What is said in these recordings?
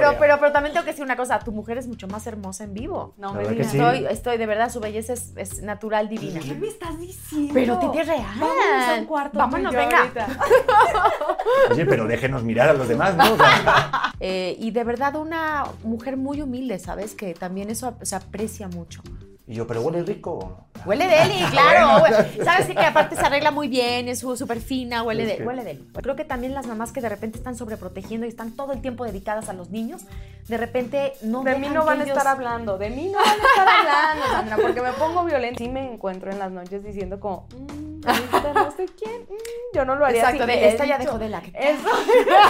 Pero, pero, pero también tengo que decir una cosa, tu mujer es mucho más hermosa en vivo. No me sí. Estoy, estoy, de verdad, su belleza es, es natural, divina. ¿Qué me estás diciendo? Pero Titi es real. Vámonos a un cuarto. Vámonos, venga. ahorita. Oye, pero déjenos mirar a los demás, ¿no? O sea, Eh, y de verdad una mujer muy humilde, ¿sabes? Que también eso se aprecia mucho. y yo, pero huele rico. Huele deli, claro. hue- ¿Sabes qué? que aparte se arregla muy bien, es súper fina, huele, de, huele deli. Creo que también las mamás que de repente están sobreprotegiendo y están todo el tiempo dedicadas a los niños, de repente no De mí no van a ellos- estar hablando, de mí no van a estar hablando, Sandra, porque me pongo violenta. Sí me encuentro en las noches diciendo como, mmm, ahorita no sé quién, mm, yo no lo haría Exacto, así. de esta ya dejó de la Eso.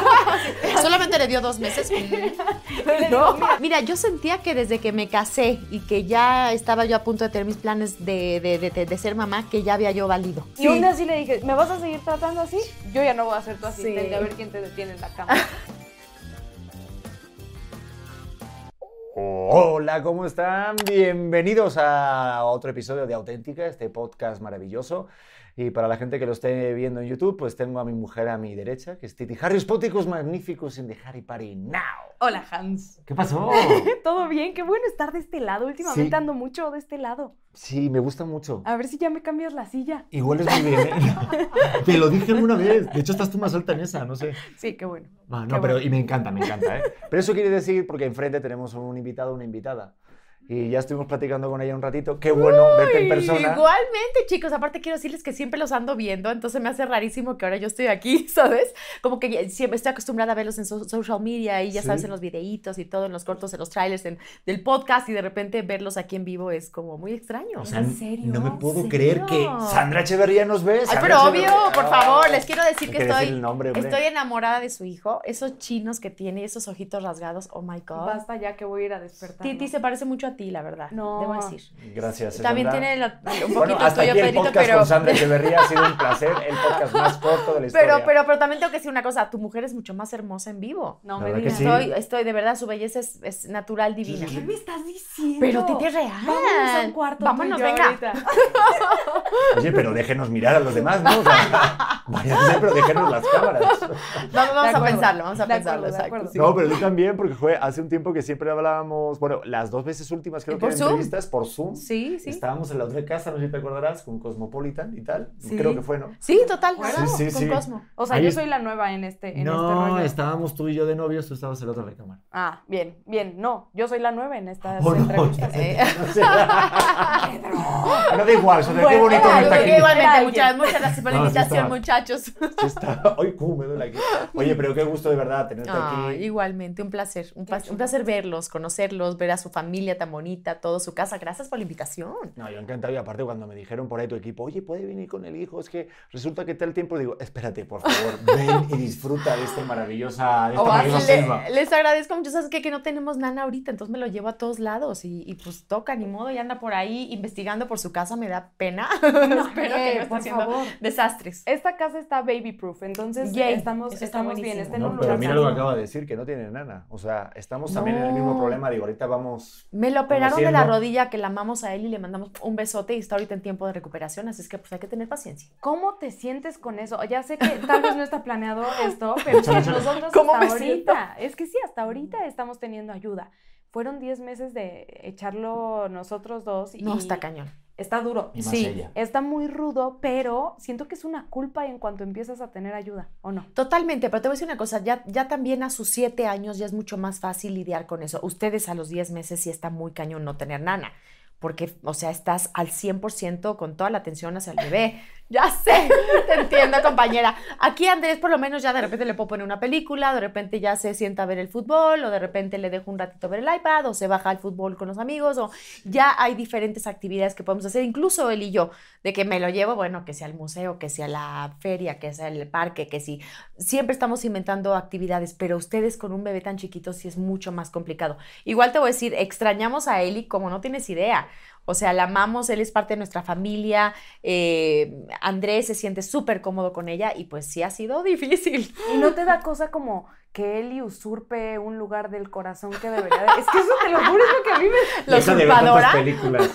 Solamente le dio dos meses. No. Mira, yo sentía que desde que me casé y que ya estaba yo a punto de tener mis planes de, de- de- de ser mamá, que ya había yo valido. Y un día sí le dije, ¿me vas a seguir tratando así? Yo ya no voy a ser tu asistente, Sí. a ver quién te detiene en la cama. Hola, ¿cómo están? Bienvenidos a otro episodio de Auténtica, este podcast maravilloso. Y para la gente que lo esté viendo en YouTube, pues tengo a mi mujer a mi derecha, que es Titi Harry Póticos Magníficos en The Harry Party Now. Hola, Hans. ¿Qué pasó? Todo bien, qué bueno estar de este lado. Últimamente Sí. ando mucho de este lado. Sí, me gusta mucho. A ver si ya me cambias la silla. Y hueles muy bien. ¿eh? Te lo dije alguna vez. De hecho, estás tú más alta en esa, no sé. Sí, qué bueno. Ah, Qué no, pero bueno. y me encanta, me encanta, ¿eh? Pero eso quiere decir, porque enfrente tenemos un invitado, una invitada. Y ya estuvimos platicando con ella un ratito. Qué bueno verte en Uy, persona. Igualmente, chicos. Aparte, quiero decirles que siempre los ando viendo, entonces me hace rarísimo que ahora yo estoy aquí, ¿sabes? Como que siempre estoy acostumbrada a verlos en so- social media y ya Sí. sabes, en los videitos y todo, en los cortos, en los trailers, en, del podcast y de repente verlos aquí en vivo es como muy extraño. O sea, ¿En serio? no me puedo ¿En creer que? Sandra Echeverría nos ve. Ay, pero obvio, Echeverría. por favor, les quiero decir Hay que estoy, el nombre, estoy enamorada de su hijo, esos chinos que tiene, esos ojitos rasgados, oh my God. Basta ya que voy a ir a despertar. Titi se parece mucho a ti, la verdad, No. debo decir. Gracias. También Sandra. tiene la- un Bueno, poquito hasta tuyo, aquí el Pedrito, podcast pero... con Sandra Echeverría ha sido un placer. El podcast más corto de la historia. Pero, pero, pero también tengo que decir una cosa, tu mujer es mucho más hermosa en vivo. No La me digas. sí. Estoy, estoy, de verdad, su belleza es, es natural, divina. ¿Qué me estás diciendo? Pero Titi es real. Vámonos a un cuarto. Vámonos, tú y yo venga. ahorita. Oye, pero déjenos mirar a los demás, ¿no? O sea, váyanse, pero déjenos las cámaras. Vamos, vamos a pensarlo, vamos a de pensarlo. acuerdo, de exacto, acuerdo. sí. No, pero yo también, porque fue hace un tiempo que siempre hablábamos, bueno, las dos veces últimas creo ¿Y que por entrevistas por Zoom. Sí, sí. Estábamos en la otra casa, no sé si te acordarás, con Cosmopolitan y tal. Sí. Creo que fue, ¿no? Sí, total, Sí, claro, sí, con sí. Cosmo. O sea, Ahí yo soy la nueva en este, en este no, rollo. estábamos tú y yo de novios, tú estabas en la otra recámara. Ah, bien, bien. No, yo soy la nueva en estas Oh, no, entrevistas. sé, Eh. no sé. Pero da igual, Sonia, qué Bueno, bonito era verte algo aquí. Igualmente, muchas, muchas gracias por la No, invitación, muchachos. Sí está. Ay, cómo me duele aquí. Oye, pero qué gusto de verdad tenerte Ah, aquí. igualmente, un placer, un, Qué placer verlos, conocerlos, ver a su familia tan bonita, todo su casa. Gracias por la invitación. No, yo encantado. Y aparte, cuando me dijeron por ahí tu equipo, oye, puede venir con el hijo, es que resulta que tal tiempo, digo, espérate, por favor, ven y disfruta de esta maravillosa, de esta O maravillosa le- selva. les agradezco mucho, ¿sabes qué? Que no tenemos nana ahorita, entonces me lo llevo a todos lados y, y, pues toca, ni modo, y anda por ahí investigando por su casa, me da pena. Espero que eh, no esté por haciendo favor. desastres. Esta casa está baby proof, entonces estamos, estamos bien. Está en No, un pero lugar mira lo que acaba de decir, que no tiene nana. O sea, estamos también en el mismo problema. Digo, ahorita vamos. Me lo operaron de la rodilla, que la amamos a él y le mandamos un besote y está ahorita en tiempo de recuperación, así es que pues hay que tener paciencia. ¿Cómo te sientes con eso? Ya sé que tal vez no está planeado esto, pero sí, nosotros ¿Cómo hasta me siento? ahorita, es que sí, hasta ahorita estamos teniendo ayuda. Fueron 10 meses de echarlo nosotros dos y No, está cañón. Está duro. Y más Sí. ella. Está muy rudo, pero siento que es una culpa en cuanto empiezas a tener ayuda, ¿o no? Totalmente, pero te voy a decir una cosa, ya, ya también a sus siete años ya es mucho más fácil lidiar con eso. Ustedes a los 10 meses sí está muy cañón no tener nana, porque, o sea, estás al 100% con toda la atención hacia el bebé. Ya sé, te entiendo, compañera. Aquí Andrés por lo menos ya de repente le puedo poner una película, de repente ya se sienta a ver el fútbol, o de repente le dejo un ratito ver el iPad, o se baja al fútbol con los amigos, o ya hay diferentes actividades que podemos hacer, incluso él y yo, de que me lo llevo, bueno, que sea al museo, que sea la feria, que sea el parque, que sí. Siempre estamos inventando actividades, pero ustedes con un bebé tan chiquito sí es mucho más complicado. Igual te voy a decir, extrañamos a Eli como no tienes idea. O sea, la amamos, él es parte de nuestra familia, eh, Andrés se siente súper cómodo con ella y pues sí ha sido difícil. Y no te da cosa como que Eli usurpe un lugar del corazón que debería de... Es que eso te lo juro, es lo que a mí me... La usurpadora. películas.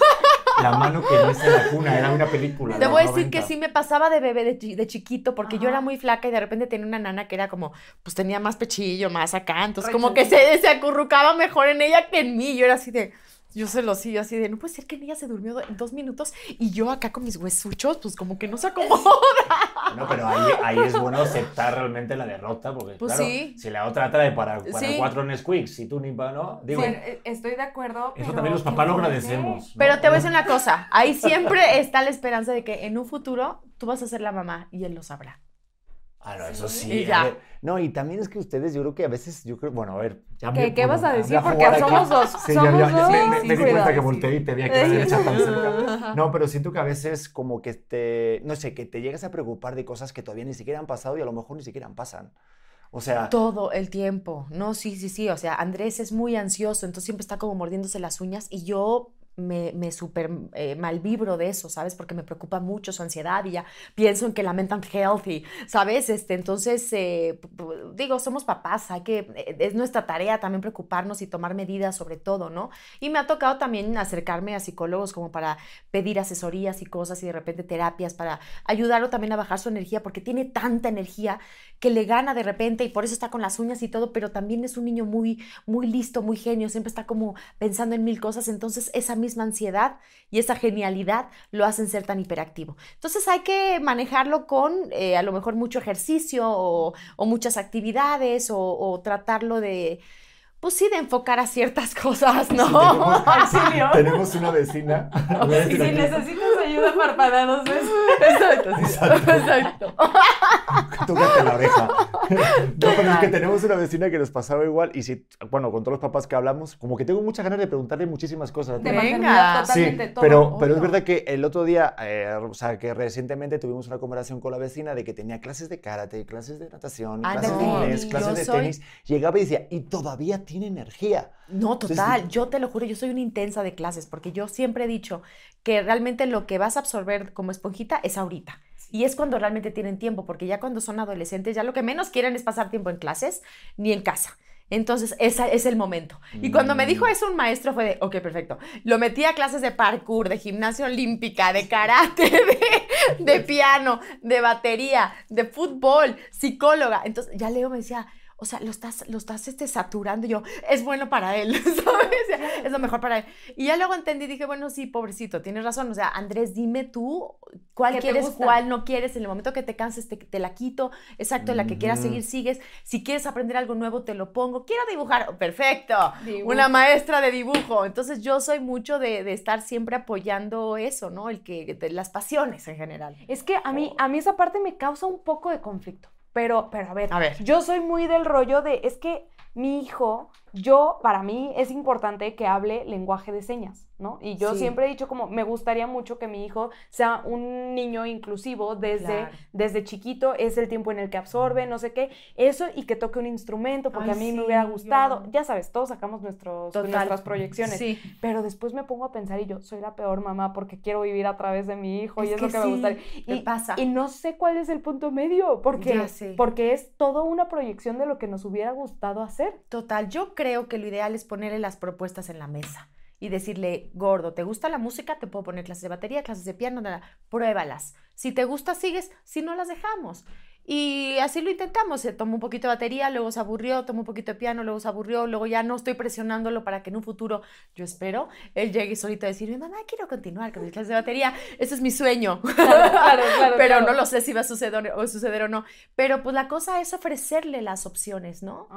La mano que no es en la cuna, era una película. Te voy a decir que 90. sí me pasaba de bebé de, de chiquito porque yo era muy flaca y de repente tenía una nana que era como, pues tenía más pechillo, más acá, entonces como que se, se acurrucaba mejor en ella que en mí. Yo era así de, yo se lo sigo así de, no puede ser que ella se durmió en dos minutos y yo acá con mis huesuchos, pues como que no se acomoda. No, pero ahí, ahí es bueno aceptar realmente la derrota, porque Pues claro, sí. si la otra trae para, para Sí. cuatro Nesquiks y tú ni para, ¿no? Digo, Bueno, eh, estoy de acuerdo. eso pero también los papás lo agradecemos. ¿no? Pero te voy a decir una cosa, ahí siempre está la esperanza de que en un futuro tú vas a ser la mamá y él lo sabrá. Ah, no, eso sí. Y ya. No, y también es que ustedes, yo creo que a veces, yo creo, bueno, a ver. ya ¿Qué- me- qué bueno, vas a decir? Porque somos dos, Sí, somos ya, ya, dos, me, me- sí, me di cuenta que volteé y te vi a la derecha tan cerca. No, pero siento que a veces como que te, no sé, que te llegas a preocupar de cosas que todavía ni siquiera han pasado y a lo mejor ni siquiera pasan. O sea, Todo el tiempo. No, sí, sí, sí. O sea, Andrés es muy ansioso, entonces siempre está como mordiéndose las uñas y yo me, me súper eh, malvibro de eso, ¿sabes? Porque me preocupa mucho su ansiedad y ya pienso en que la mental health y, ¿sabes? Este, entonces, eh, digo, somos papás, hay que, eh, es nuestra tarea también preocuparnos y tomar medidas sobre todo, ¿no? Y me ha tocado también acercarme a psicólogos como para pedir asesorías y cosas y de repente terapias para ayudarlo también a bajar su energía porque tiene tanta energía que le gana de repente y por eso está con las uñas y todo, pero también es un niño muy, muy listo, muy genio, siempre está como pensando en mil cosas, entonces esa misma ansiedad y esa genialidad lo hacen ser tan hiperactivo. Entonces hay que manejarlo con eh, a lo mejor mucho ejercicio o, o muchas actividades o, o tratarlo de, pues sí, de enfocar a ciertas cosas, ¿no? tenemos, Auxilio. tenemos una vecina. decir si aquí, necesitas ayuda, parpadea dos veces. Exacto, sí, Exacto. exacto. Tócate la oreja. No, pero es que tenemos una vecina que nos pasaba igual y si, bueno, con todos los papás que hablamos, como que tengo muchas ganas de preguntarle muchísimas cosas. De Venga. maternidad, Sí, totalmente todo. pero, pero es verdad que el otro día, eh, o sea, que recientemente tuvimos una conversación con la vecina de que tenía clases de karate, clases de natación, Ah, clases de no, inglés, clases de soy- tenis. Llegaba y decía, y todavía tiene energía. No, Entonces, total, yo te lo juro, yo soy una intensa de clases porque yo siempre he dicho que realmente lo que vas a absorber como esponjita es ahorita. Y es cuando realmente tienen tiempo, porque ya cuando son adolescentes, ya lo que menos quieren es pasar tiempo en clases ni en casa. Entonces, ese es el momento. Y cuando me dijo Mm. eso un maestro fue de, ok, perfecto. Lo metí a clases de parkour, de gimnasia olímpica, de karate, de, de piano, de batería, de fútbol, psicóloga. Entonces, ya Leo me decía, o sea, lo estás, lo estás este, saturando. Y yo, es bueno para él, ¿sabes? Es lo mejor para él. Y ya luego entendí, dije, bueno, sí, pobrecito, tienes razón. O sea, Andrés, dime tú cuál ¿Qué te quieres, cuál no quieres. En el momento que te canses, te, te la quito. Exacto, en la que quieras seguir, sigues. Si quieres aprender algo nuevo, te lo pongo. Quiero dibujar, oh, perfecto. Dibujo. Una maestra de dibujo. Entonces yo soy mucho de, de estar siempre apoyando eso, ¿no? El que, de las pasiones en general. Es que a mí, a mí esa parte me causa un poco de conflicto. Pero, pero a ver, A ver. yo soy muy del rollo de, es que mi hijo, yo, para mí es importante que hable lenguaje de señas, ¿no? Y yo Sí. siempre he dicho como, me gustaría mucho que mi hijo sea un niño inclusivo desde, Claro. desde chiquito, es el tiempo en el que absorbe, no sé qué, eso y que toque un instrumento, porque Ay, a mí sí, me hubiera gustado, ya sabes, todos sacamos nuestros, Total. nuestras proyecciones. Sí. Pero después me pongo a pensar y yo soy la peor mamá porque quiero vivir a través de mi hijo y Es lo que me gustaría. Y, pasa. y no sé cuál es el punto medio porque, porque es toda una proyección de lo que nos hubiera gustado hacer. Total, yo creo que lo ideal es ponerle las propuestas en la mesa y decirle, gordo, ¿te gusta la música? Te puedo poner clases de batería, clases de piano, nada, pruébalas. Si te gusta, sigues, si no, las dejamos. Y así lo intentamos, se tomó un poquito de batería, luego se aburrió, tomó un poquito de piano, luego se aburrió, luego ya no estoy presionándolo para que en un futuro, yo espero, él llegue solito a decirme, mamá, quiero continuar con mis clases de batería, ese es mi sueño. Claro, claro, claro. Pero claro. no lo sé si va a suceder o, suceder o no. Pero pues la cosa es ofrecerle las opciones, ¿no?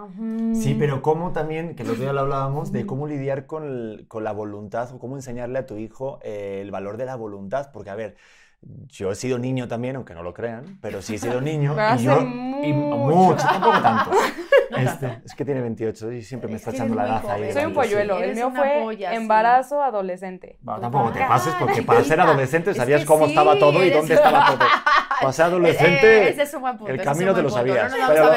Sí, pero cómo también, que el otro día lo hablábamos, de cómo lidiar con, el- con la voluntad o cómo enseñarle a tu hijo eh, el valor de la voluntad. Porque, a ver, yo he sido niño también, aunque no lo crean, pero sí he sido niño. Pero y hace yo, y mucho, tampoco tanto. Este, es que tiene 28 y siempre me Es está echando la gaza ahí. Soy un sí. polluelo. El mío fue polla, sí. embarazo adolescente. Bueno, tampoco te pases porque para ser adolescente Es sabías que cómo sí, estaba todo y dónde estaba todo. pasé adolescente, Eh, ese es un buen punto. el ese es un camino te lo sabías, pero-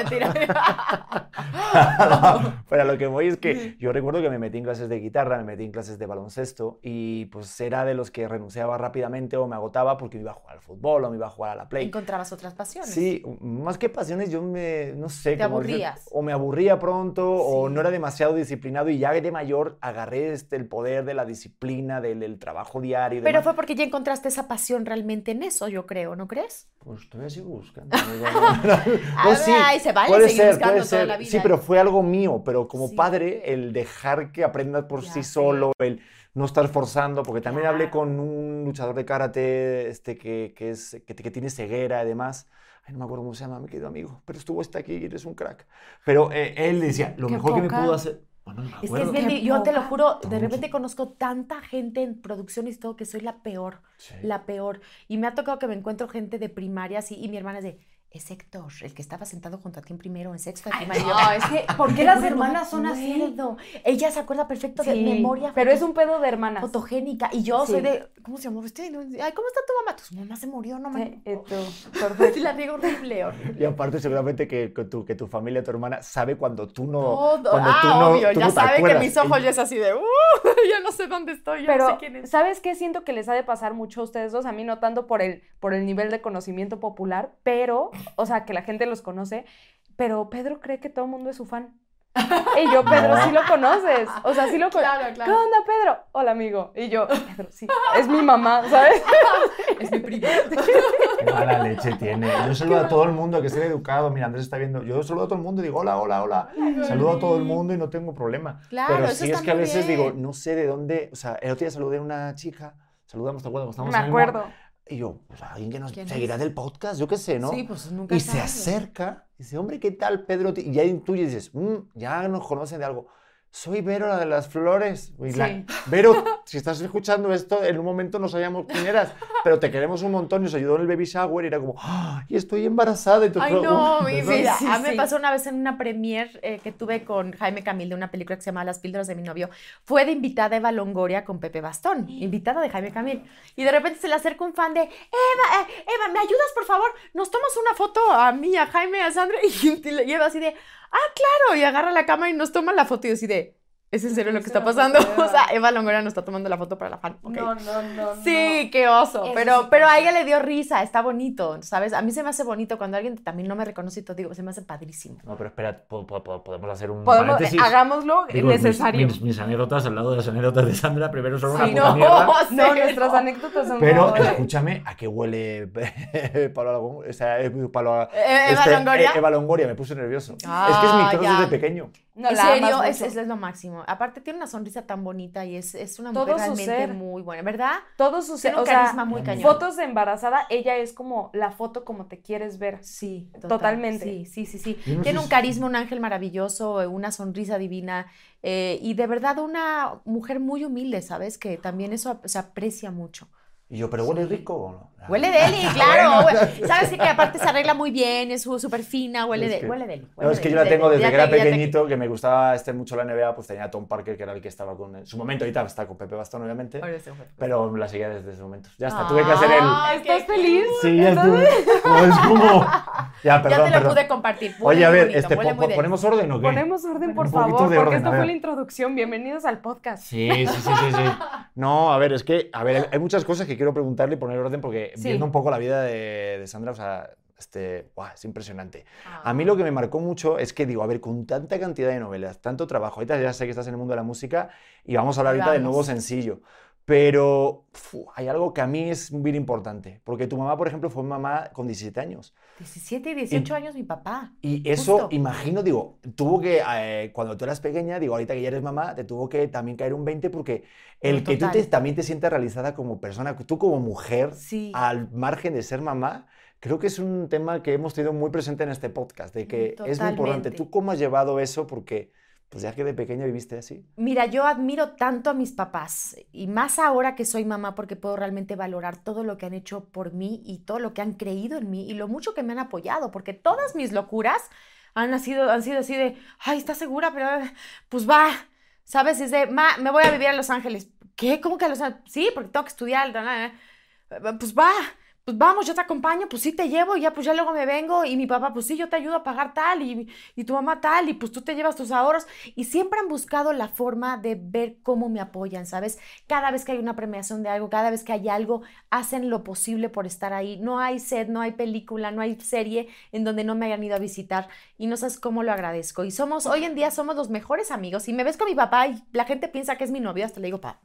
lo que voy es que yo recuerdo que me metí en clases de guitarra, me metí en clases de baloncesto y pues era de los que renunciaba rápidamente o me agotaba porque me iba a jugar al fútbol o me iba a jugar a la play. Encontrabas otras pasiones. Sí, más que pasiones, yo me, no sé. Te aburrías. O me aburría pronto, o Sí. no era demasiado disciplinado y ya de mayor agarré este, el poder de la disciplina, del, del trabajo diario. Pero demás. fue porque ya encontraste esa pasión realmente en eso, yo creo, ¿no crees? Pues todavía sigo buscando. No, A ver, ay, se vale puede seguir ser, buscando puede toda ser. la vida. Sí, pero fue algo mío, pero como Sí. padre, el dejar que aprendas por Ya sí solo, el no estar forzando, porque también hablé con un luchador de karate este, que, que, es, que, que tiene ceguera y demás. Ay, no me acuerdo cómo se llama, mi querido amigo, pero estuvo hasta aquí y eres un crack. Pero eh, él decía, lo Qué mejor que me pudo hacer... Bueno, no me Es que es bien, yo te lo juro, de repente conozco tanta gente en producciones y todo que soy la peor, Sí. la peor. Y me ha tocado que me encuentro gente de primaria así, y mi hermana es de, es Héctor, el que estaba sentado junto a ti en primero, en sexto de primaria. No, es que, ¿por qué "Te las hermanas son así? acuerdo". Ella se acuerda perfecto de Sí, memoria. Pero es un pedo de hermanas. fotogénica. Y yo Sí. soy de, ¿cómo se llama usted? Ay, ¿cómo está tu mamá? Tu mamá se murió, no me... Sí, la riego horrible, horrible. Y aparte seguramente que, que tu, que tu familia, tu hermana, sabe cuando tú no... Todo. cuando Ah, tú no, obvio, tú ya no sabe que mis ojos Y- ya es así de, uh, ya no sé dónde estoy, ya no Pero, sé quién es. ¿sabes qué? Siento que les ha de pasar mucho a ustedes dos, a mí no tanto por el, por el nivel de conocimiento popular, pero, o sea, que la gente los conoce, pero Pedro cree que todo el mundo es su fan. Y yo, Pedro, No. sí lo conoces. O sea, sí lo conoces. Claro, ¿Qué onda, Pedro? Hola, amigo. Y yo, Pedro, sí, es mi mamá, ¿sabes? Es mi prima. Qué mala leche tiene. Yo saludo a todo el mundo que esté educado. Mira, Andrés está viendo. Yo saludo a todo el mundo y digo hola, hola, hola. Saludo a todo el mundo y no tengo problema. Claro, Pero eso sí está es que a veces bien. digo, no sé de dónde. O sea, el otro día saludé a una chica. Saludamos, ¿te acuerdas? Me estábamos en el acuerdo. Y yo, pues alguien que nos ¿Quién seguirá es? del podcast, yo qué sé, ¿no? Sí, pues nunca y se sabes. acerca y dice, hombre, ¿qué tal, Pedro? Y ya intuye y dices, "Mm, ya nos conocen de algo. Soy Vero, la de las flores. Y la-. Vero, si estás escuchando esto, en un momento no sabíamos quién eras, pero te queremos un montón y nos ayudó en el baby shower y era como, ¡Ah! y estoy embarazada. Y tú, Ay, "Uh, no, mi ¿verdad?". vida. Sí, a mí me sí. pasó una vez en una premiere eh, que tuve con Jaime Camil de una película que se llama Las píldoras de mi novio. Fue de invitada Eva Longoria con Pepe Bastón, invitada de Jaime Camil. Y de repente se le acerca un fan de, Eva, eh, Eva, ¿me ayudas, por favor? Nos tomas una foto a mí, a Jaime, a Sandra. Y le lleva así de, ah, claro. Y agarra la cámara y nos toma la foto y yo así de, ¿es en serio lo que está pasando? O sea, Eva. Longoria nos está tomando la foto para la fan. ok. No, no, no. Sí, qué oso. Eso pero, sí pero a ella le dio risa, está bonito, ¿sabes? A mí se me hace bonito cuando alguien también no me reconoce y todo, digo, se me hace padrísimo. No, pero espera, po- po- po- podemos hacer un Podemos, paréntesis. hagámoslo Digo, mis- necesario. Mis, mis anécdotas al lado de las anécdotas de Sandra, primero son una Sí, puta no, mierda. No, nuestras no. anécdotas son Pero como escúchame, ¿a qué huele Pablo Alagón? O sea, eh, Pablo, Eh, Eva este, Longoria. eh, Eva Longoria, me puse nervioso. Ah, es que es mi crush desde pequeño. No, en la serio, amas es, mucho. es, es lo máximo. Aparte tiene una sonrisa tan bonita y es, es una Todo mujer realmente ser. muy buena, ¿verdad? Todo su Tiene un o sea, carisma muy cañón. Fotos de embarazada, ella es como la foto como te quieres ver. Sí, total. Totalmente. Sí, sí, sí, sí. Yo no Tiene un si- carisma, un ángel maravilloso, una sonrisa divina eh, y de verdad una mujer muy humilde, ¿sabes? Que también eso se aprecia mucho. Y yo, ¿pero huele rico o no? Huele deli, claro. Sabes que aparte se arregla muy bien, es súper fina, huele, Es de, huele deli. No, huele es que deli, yo la tengo deli. desde que era te- pequeñito, que me gustaba este mucho la NBA, pues tenía a Tom Parker, que era el que estaba con... En su momento ahorita está con Pepe Bastón, obviamente, pero la seguía desde ese momento. Ya está, tuve que hacer el... ¿Estás feliz? Sí, ya estuve. No, es como... Ya, perdón, ya te lo perdón. pude compartir. Huele Oye, a ver, bonito, este, po- deli. ¿ponemos orden o qué? Ponemos orden, por favor, porque orden, esta a fue la introducción. Bienvenidos al podcast. Sí, sí, sí, sí, sí. No, a ver, es que, a ver, hay muchas cosas que quiero preguntarle y poner orden porque Sí. viendo un poco la vida de, de Sandra, o sea, este, guau, es impresionante. Ah. A mí lo que me marcó mucho es que digo, a ver, con tanta cantidad de novelas, tanto trabajo, ahorita ya sé que estás en el mundo de la música y vamos a hablar ahorita del nuevo sencillo, pero fu, hay algo que a mí es muy importante, porque tu mamá, por ejemplo, fue mamá con 17 años. 17 y 18 años mi papá. Y eso, Justo. imagino, digo, tuvo que, eh, cuando tú eras pequeña, digo, ahorita que ya eres mamá, te tuvo que también caer un 20 porque el No, que tú total. te- también te sientas realizada como persona, tú como mujer, Sí. al margen de ser mamá, creo que es un tema que hemos tenido muy presente en este podcast, de que es muy importante. Totalmente. ¿Tú cómo has llevado eso? Porque, pues ya que de pequeña viviste así. Mira, yo admiro tanto a mis papás y más ahora que soy mamá porque puedo realmente valorar todo lo que han hecho por mí y todo lo que han creído en mí y lo mucho que me han apoyado, porque todas mis locuras han sido, han sido así de, ay, ¿estás segura? Pero pues va, ¿sabes? Es de, ma, me voy a vivir a Los Ángeles. ¿Qué? ¿Cómo que a Los Ángeles? Sí, porque tengo que estudiar. Pues va. Pues vamos, yo te acompaño, pues sí te llevo, y ya pues ya luego me vengo, y mi papá, pues sí, yo te ayudo a pagar tal, y, y tu mamá tal, y pues tú te llevas tus ahorros, y siempre han buscado la forma de ver cómo me apoyan, ¿sabes? Cada vez que hay una premiación de algo, cada vez que hay algo, hacen lo posible por estar ahí. No hay set, no hay película, no hay serie en donde no me hayan ido a visitar, y no sabes cómo lo agradezco. Y somos, hoy en día somos los mejores amigos, y me ves con mi papá, y la gente piensa que es mi novio, hasta le digo, pa,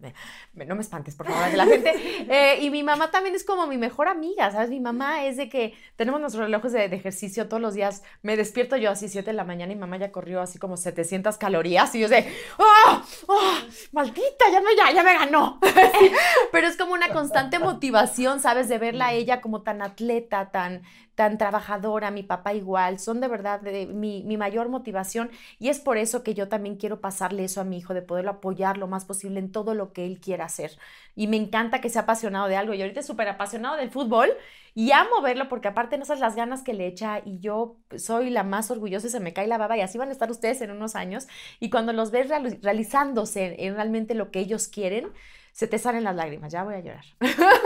no me espantes, por favor, la gente, eh, y mi mamá también es como mi mejor amiga ¿sabes? Mi mamá es de que tenemos nuestros relojes de, ejercicio todos los días. Me despierto yo así 7 de la mañana y mamá ya corrió así como 700 calorías y yo sé, ¡ah! ¡ah! ¡Maldita! Ya, no, ya, ya me ganó. Pero es como una constante motivación, ¿sabes? De verla a ella como tan atleta, tan, tan trabajadora, mi papá igual, son de verdad mi, mi, mayor motivación y es por eso que yo también quiero pasarle eso a mi hijo, de poderlo apoyar lo más posible en todo lo que él quiera hacer. Y me encanta que sea apasionado de algo y ahorita es súper apasionado del fútbol y amo verlo porque aparte no sabes las ganas que le echa y yo soy la más orgullosa y se me cae la baba y así van a estar ustedes en unos años y cuando los ves realizándose en realmente lo que ellos quieren, se te salen las lágrimas, ya voy a llorar.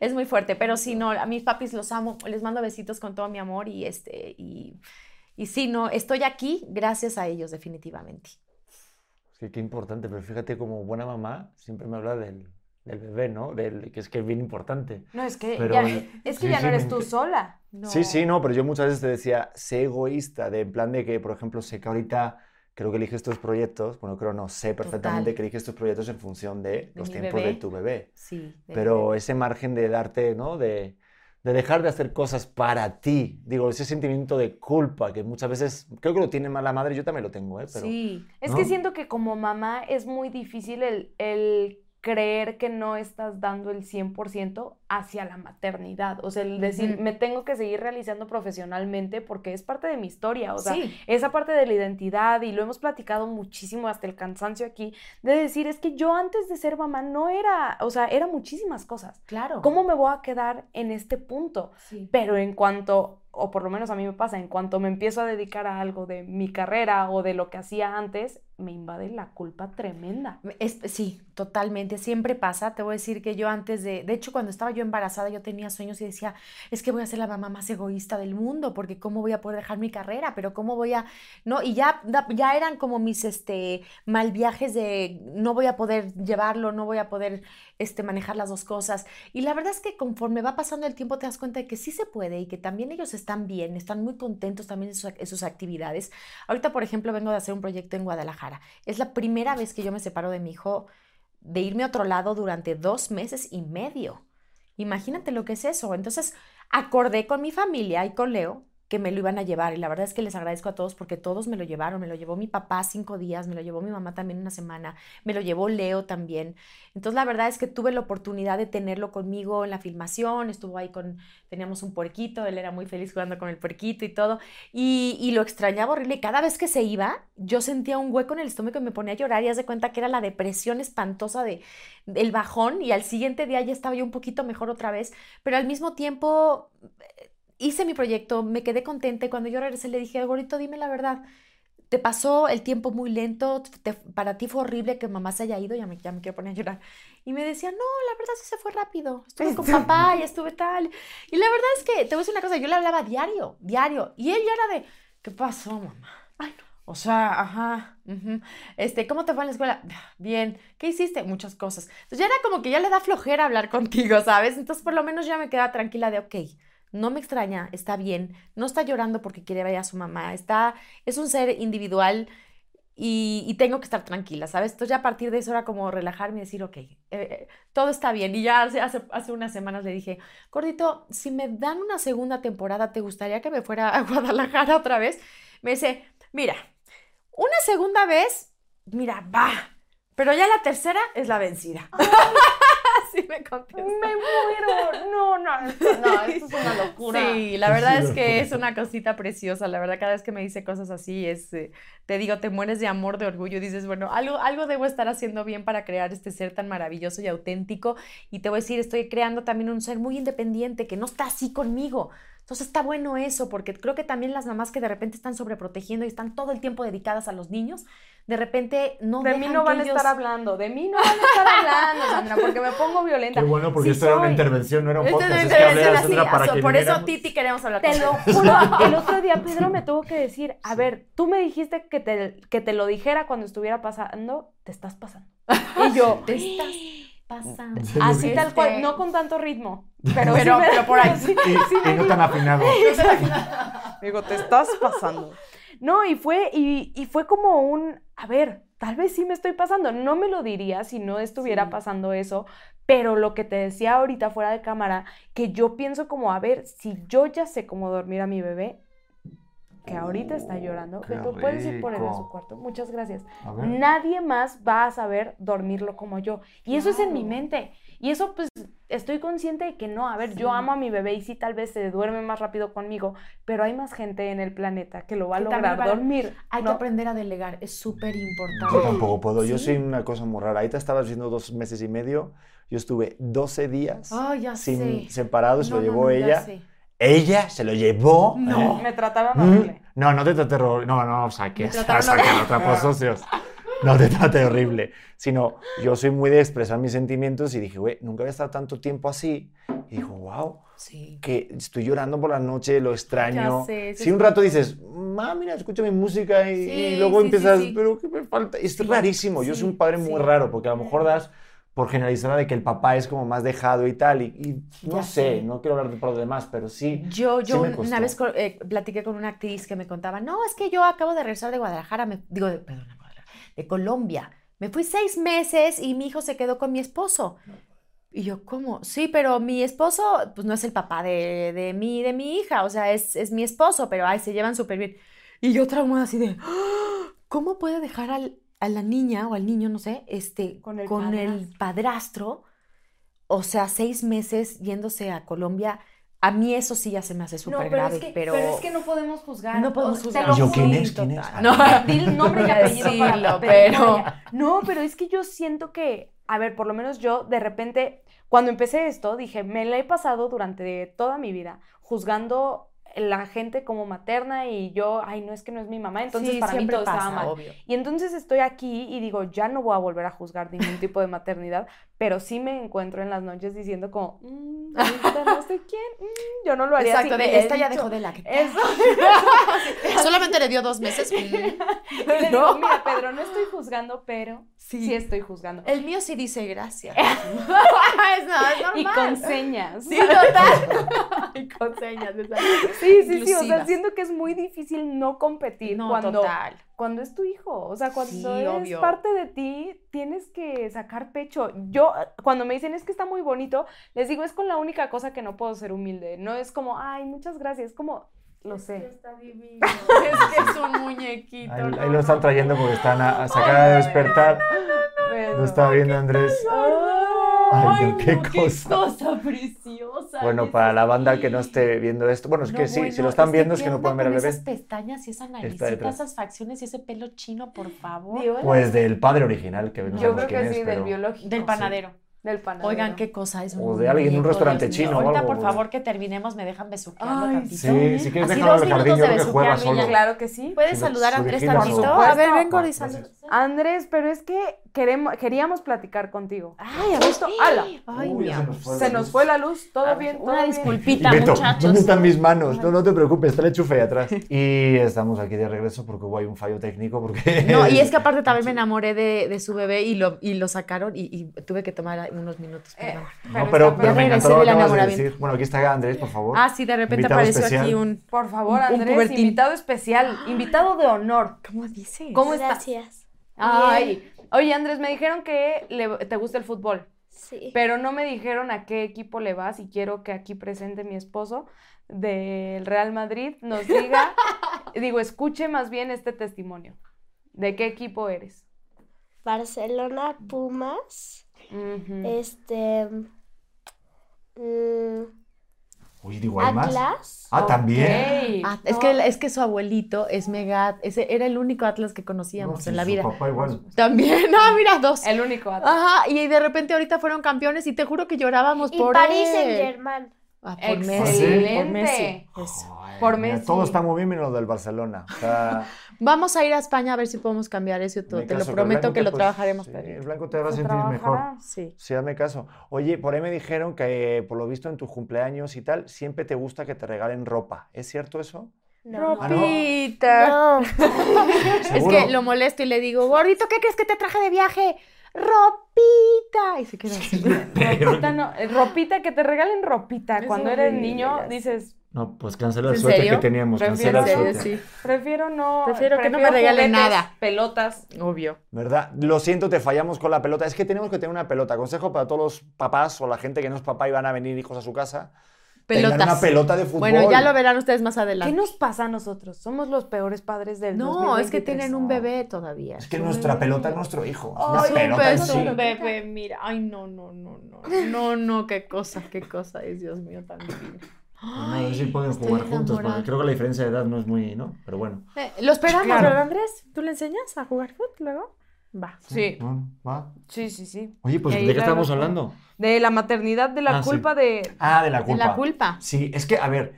es muy fuerte, pero si no, a mis papis los amo, les mando besitos con todo mi amor y este, y, y sí, no, estoy aquí gracias a ellos definitivamente. Sí, qué importante, pero fíjate como buena mamá siempre me habla del, del bebé, ¿no? Del, que es que es bien importante. No, es que ya, es que ya no eres tú sola. Sí, sí, no, pero yo muchas veces te decía, sé egoísta, de en plan de que, por ejemplo, sé que ahorita creo que eliges estos proyectos, bueno, creo no, sé perfectamente que eliges estos proyectos en función de, los tiempos de tu bebé. Sí. Pero ese margen de darte, ¿no? De, de dejar de hacer cosas para ti. Digo, ese sentimiento de culpa que muchas veces, creo que lo tiene más la madre, yo también lo tengo, ¿eh? Pero, sí, es que siento que como mamá es muy difícil el, el creer que no estás dando el 100% hacia la maternidad. O sea, el decir, me tengo que seguir realizando profesionalmente porque es parte de mi historia. O sea, esa parte de la identidad y lo hemos platicado muchísimo hasta el cansancio aquí, de decir, es que yo antes de ser mamá no era, o sea, era muchísimas cosas. Claro. ¿Cómo me voy a quedar en este punto? Pero en cuanto o por lo menos a mí me pasa, en cuanto me empiezo a dedicar a algo de mi carrera o de lo que hacía antes, me invade la culpa tremenda. sí, totalmente, siempre pasa. Te voy a decir que yo antes de, de hecho cuando estaba yo embarazada yo tenía sueños y decía, es que voy a ser la mamá más egoísta del mundo, porque cómo voy a poder dejar mi carrera, pero cómo voy a, no, y ya, ya eran como mis, este, mal viajes de, no voy a poder llevarlo, no voy a poder, este, manejar las dos cosas. Y la verdad es que conforme va pasando el tiempo te das cuenta de que sí se puede y que también ellos están bien, están muy contentos también en sus, actividades. Ahorita, por ejemplo, vengo de hacer un proyecto en Guadalajara. Es la primera vez que yo me separo de mi hijo, de irme a otro lado durante dos meses y medio. Imagínate lo que es eso. Entonces, acordé con mi familia y con Leo que me lo iban a llevar. Y la verdad es que les agradezco a todos porque todos me lo llevaron. Me lo llevó mi papá cinco días, me lo llevó mi mamá también una semana, me lo llevó Leo también. Entonces la verdad es que tuve la oportunidad de tenerlo conmigo en la filmación. Estuvo ahí con, teníamos un puerquito, él era muy feliz jugando con el puerquito y todo. Y, y lo extrañaba horrible. Y cada vez que se iba, yo sentía un hueco en el estómago y me ponía a llorar y haz de cuenta que era la depresión espantosa de, del bajón. Y al siguiente día ya estaba yo un poquito mejor otra vez. Pero al mismo tiempo hice mi proyecto, me quedé contenta y cuando yo regresé le dije, Gorito, dime la verdad, te pasó el tiempo muy lento, para ti fue horrible que mamá se haya ido, ya me, ya me quiero poner a llorar. Y me decía, no, la verdad sí se fue rápido, estuve con papá y estuve tal. Y la verdad es que, te voy a decir una cosa, yo le hablaba diario, diario, y él ya era de, ¿qué pasó, mamá? Ay, no. O sea, ajá, este, ¿cómo te fue en la escuela? Bien, ¿qué hiciste? Muchas cosas. Entonces ya era como que ya le da flojera hablar contigo, ¿sabes? Entonces por lo menos ya me quedaba tranquila de, ok, no me extraña, está bien, no está llorando porque quiere ver a su mamá, está, es un ser individual y, tengo que estar tranquila, ¿sabes? Entonces ya a partir de eso era como relajarme y decir, ok, eh, eh, todo está bien. Y ya hace, hace, unas semanas le dije, Gordito, si me dan una segunda temporada, ¿te gustaría que me fuera a Guadalajara otra vez? Me dice, mira, una segunda vez, mira, va, pero ya la tercera es la vencida. Así me contestó. Me muero. No, no, no, esto es una locura. Sí, la verdad es que es una cosita preciosa. La verdad, cada vez que me dice cosas así, es, eh, te digo, te mueres de amor, de orgullo. Dices, bueno, algo, algo debo estar haciendo bien para crear este ser tan maravilloso y auténtico. Y te voy a decir, estoy creando también un ser muy independiente que no está así conmigo Entonces está bueno eso, porque creo que también las mamás que de repente están sobreprotegiendo y están todo el tiempo dedicadas a los niños, de repente no De mí no van a estar hablando, de mí no van a estar hablando, Sandra, porque me pongo violenta. Qué bueno, porque Sí esto era una intervención, no era un podcast. es Es una que hablé de intervención Sandra así, para aso- que por eso. Titi queremos hablar Te con lo juro, el otro día Pedro me tuvo que decir, a ver, tú me dijiste que te, que te lo dijera cuando estuviera pasando, te estás pasando. Y yo, Te estás pasando. Sí, así sí. tal cual, Este- no con tanto ritmo, pero, Pero- sí me- pero por ahí. sí, Y, sí me y no tan afinado. Digo, te estás pasando. No, y fue, y, y fue como un, a ver, tal vez sí me estoy pasando. No me lo diría si no estuviera Sí. pasando eso, pero lo que te decía ahorita fuera de cámara, que yo pienso como, a ver, si yo ya sé cómo dormir a mi bebé, que ahorita está llorando, qué ¿me puedes ir por él a su cuarto? Muchas gracias. Nadie más va a saber dormirlo como yo. Y eso es en mi mente. Y eso pues estoy consciente de que no, a ver, yo amo a mi bebé y sí tal vez se duerme más rápido conmigo, pero hay más gente en el planeta que lo va a Que lograr va a- dormir. Hay que aprender a delegar, es súper importante. Yo tampoco puedo. Yo soy una cosa muy rara. Ahorita estabas diciendo dos meses y medio. Yo estuve 12 días ya sin sé. separados. Se No, lo no, llevó no, ya ella. sé. Ella se lo llevó. No. ¿eh? Me trataron Mm, horrible. No, no te traté horrible. No, no, saques. Me trataron Saca, horrible. no trapos socios. No te traté horrible. Sino, yo soy muy de expresar mis sentimientos y dije, güey, nunca había estado tanto tiempo así. Y dijo, wow, Sí. que estoy llorando por la noche, lo extraño. Sé, si es un rato dices, ma, mira, escucho mi música y, Sí, y luego sí, sí, empiezas, sí. pero ¿qué me falta? Es Sí, rarísimo. Yo soy sí, un padre muy sí. raro porque a lo mejor das por generalizada de que el papá es como más dejado y tal. Y, y no Ya sé, sé. no quiero hablar de por lo demás, pero sí. Yo, Sí yo me un- costó. una vez eh, platiqué con una actriz que me contaba, no, es que yo acabo de regresar de Guadalajara, me, digo, de, perdón, de Colombia. Me fui seis meses y mi hijo se quedó con mi esposo. Y yo, ¿cómo? Sí, pero mi esposo, pues no es el papá de, de mi, de mi hija, o sea, es, es mi esposo, pero ay, se llevan súper bien. Y yo traumada así de, "Ah, ¿cómo puede dejar al- a la niña o al niño, no sé, este, Con el padrastro? O sea, seis meses yéndose a Colombia. A mí eso sí ya se me hace súper grave, es que, pero... es que no podemos juzgar. No podemos juzgar. te lo ¿Y yo quién es? ¿Quién es? No, Di el nombre y apellido para pero-. No, pero es que yo siento que, a ver, por lo menos yo de repente, cuando empecé esto, dije, me la he pasado durante toda mi vida juzgando la gente como materna y yo, ay, no es que no es mi mamá, entonces Sí, para mí todo estaba mal. obvio. Y entonces estoy aquí y digo, ya no voy a volver a juzgar ningún tipo de maternidad, pero sí me encuentro en las noches diciendo como, "Mm, ahorita no sé quién, mm, yo no lo haría Exacto, así". de, esta ya dicho, dejó de la que... Eso. Solamente le dio dos meses. Y le digo, mira, Pedro, no estoy juzgando, pero sí, Sí. estoy juzgando. El mío sí dice gracias. es, no, es normal. Y con señas. Sí, total. y con señas. exacto. Sí, sí, sí. O sea, siento que es muy difícil no competir No, cuando, total. Cuando es tu hijo. O sea, cuando Sí, es obvio. parte de ti, tienes que sacar pecho. Yo, cuando me dicen es que está muy bonito, les digo, es con la única cosa que no puedo ser humilde. No es como, ay, muchas gracias. Es como, lo sé. Está divino. es que es un muñequito. Ahí, no, ahí lo están no. trayendo porque están a, a sacar de despertar. Pero- Lo está viendo Andrés. Ay, no, qué cosa. cosa preciosa. Bueno, para la banda que no esté viendo esto, bueno, es No, que sí, si lo están es viendo es ¿qué que no pueden ver al bebé. esas pestañas y esa naricita, esas facciones y ese pelo chino, por favor. Pues del padre original, que no Yo creo quién que es, sí, del pero- biológico. Del sí. panadero. Del panadero. Oigan, qué cosa es. O de alguien en un restaurante Dios mío. chino o Ahorita, algo, por favor, que terminemos, me dejan besuquearlo Ay, tantito. Sí, si quieres Así déjalo dos en el jardín, minutos yo de creo que juega solo. Claro que sí. ¿Puedes Su- saludar a Andrés tantito? A ver, ven, saluda. Andrés, pero es que queremos, queríamos platicar contigo. Ay, a Justo, ala. Ay, Uy, mi ya amor. se nos fue Se la nos luz. fue la luz, todo bien, todo Una bien. disculpita, Beto, muchachos. ¿dónde están mis manos? No, no te preocupes, está el enchufe ahí atrás. Y estamos aquí de regreso porque hubo ahí un fallo técnico. Porque... No, y es que aparte también me enamoré de, de su bebé y lo, y lo sacaron y, y tuve que tomar unos minutos, Eh, perdón. No, pero, está pero me regresé encantó lo que acabas de decir. Bueno, aquí está Andrés, por favor. Ah, sí, de repente Invitado apareció especial. aquí un... Por favor, Un- un Andrés, pubertín. invitado especial, invitado de honor. ¿Cómo dices? ¿Cómo estás? Gracias. Ay, oye Andrés, me dijeron que le- te gusta el fútbol, Sí. pero no me dijeron a qué equipo le vas y quiero que aquí presente mi esposo del Real Madrid nos diga, digo, escuche más bien este testimonio. ¿De qué equipo eres? Barcelona, Pumas, Este. mm, Uy, digo, ¿hay más? Atlas. Ah, también. Ah, es, que, es que su abuelito es mega... Ese era el único Atlas que conocíamos No, sí, en la su vida. papá igual. También, ah, mira, dos. El único Atlas. Ajá, y de repente ahorita fueron campeones y te juro que llorábamos Y por París él. Saint Germain. Ah, por Messi. Excelente. Por Messi. Eso. Mira. Todo está muy bien menos lo del Barcelona. O sea, Vamos a ir a España a ver si podemos cambiar eso todo. Te lo caso, prometo que te- lo pues, trabajaremos. sí, el Blanco te va a Se sentir mejor. Sí. Sí, hazme caso. Oye, por ahí me dijeron que eh, por lo visto en tus cumpleaños y tal, siempre te gusta que te regalen ropa. ¿Es cierto eso? No. Ah, no. Ropita. No. Es que lo molesto y le digo, gordito, ¿qué crees que te traje de viaje? Ropita. Y se queda así. Ropita, no, eh, ropita, que te regalen ropita. Es Cuando eres niño, dices, No, pues cancela el ¿En suéter serio? que teníamos. Prefiero- Cancela el ¿En suéter. sí. prefiero no. Prefiero que no me regalen nada. Pelotas. Obvio. ¿Verdad? Lo siento, te fallamos con la pelota. Es que tenemos que tener una pelota. Consejo para todos los papás o la gente que no es papá y van a venir hijos a su casa. Tengan Pelotas. una pelota de fútbol. Bueno, ya lo verán ustedes más ¿Qué adelante. nos pasa a nosotros? Somos los peores padres del No, 2023. es que tienen un bebé todavía. Es que nuestra bebé. pelota es nuestro hijo. Es Ay, una un pelota sí. un bebé, mira. Ay, no, no, no, no. No, no, qué cosa, qué cosa es, Dios mío, tan divino. No sé si pueden estoy jugar juntos, porque creo que la diferencia de edad no es muy, ¿no? Pero bueno. Eh, lo esperamos, Claro. ¿verdad, Andrés? ¿Tú le enseñas a jugar fútbol luego? Va. Sí, Bueno, va. sí, sí, sí. Oye, pues ¿de qué estamos hablando? De la maternidad, de la Ah, sí. culpa de... Ah, de la De culpa. la culpa. Sí, es que, a ver,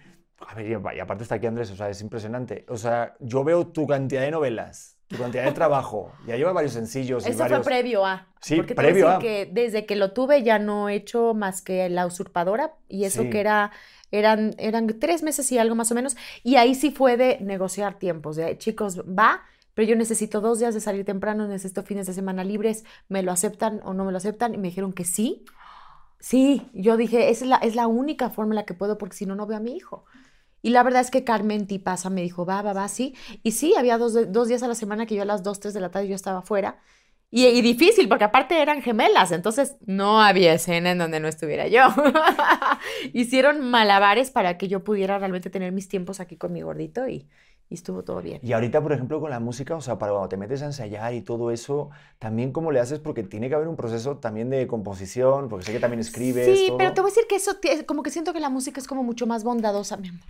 a ver, y aparte está aquí Andrés, o sea, es impresionante. O sea, yo veo tu cantidad de novelas, tu cantidad de trabajo, ya lleva varios sencillos y Eso varios... fue previo a. Sí, porque previo a. que desde que lo tuve ya no he hecho más que La Usurpadora y eso Sí. que era, eran, eran tres meses y algo más o menos. Y ahí sí fue de negociar tiempos, de chicos, va, pero yo necesito dos días de salir temprano, necesito fines de semana libres, ¿me lo aceptan o no me lo aceptan? Y me dijeron que sí. Sí, yo dije, es la, es la única forma en la que puedo porque si no, no veo a mi hijo. Y la verdad es que Carmen Tipasa me dijo, va, va, va, sí. Y sí, había dos, dos días a la semana que yo a las 2, 3 de la tarde yo estaba afuera. Y, y difícil, porque aparte eran gemelas, entonces no había escena en donde no estuviera yo. Hicieron malabares para que yo pudiera realmente tener mis tiempos aquí con mi gordito y, y estuvo todo bien. Y ahorita, por ejemplo, con la música, o sea, para cuando te metes a ensayar y todo eso, también cómo le haces, porque tiene que haber un proceso también de composición, porque sé que también escribes. Sí, todo. pero te voy a decir que eso, como que siento que la música es como mucho más bondadosa, mi amor.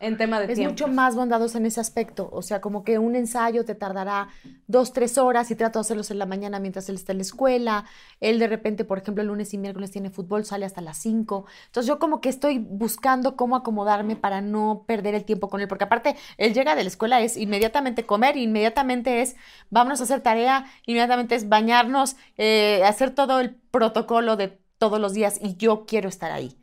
En tema de Es mucho más bondadosa en ese aspecto. O sea, como que un ensayo te tardará dos, tres horas y trato de hacerlos en la mañana mientras él está en la escuela. Él de repente, por ejemplo, el lunes y miércoles tiene fútbol, sale hasta las 5. Entonces yo como que estoy buscando cómo acomodarme para no perder el tiempo con él. Porque aparte, él llega de la escuela, es inmediatamente comer, inmediatamente es vámonos a hacer tarea, inmediatamente es bañarnos, eh, hacer todo el protocolo de todos los días y yo quiero estar ahí.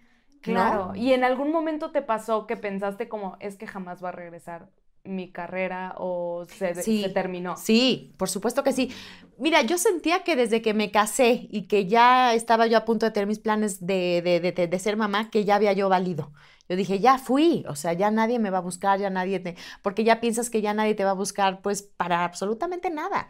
¿No? Claro. ¿Y en algún momento te pasó que pensaste como, es que jamás va a regresar mi carrera o se, Sí. se terminó? Sí, por supuesto que sí. Mira, yo sentía que desde que me casé y que ya estaba yo a punto de tener mis planes de, de, de- de- de ser mamá, que ya había yo valido. Yo dije, ya fui, o sea, ya nadie me va a buscar, ya nadie te... Porque ya piensas que ya nadie te va a buscar, pues, para absolutamente nada.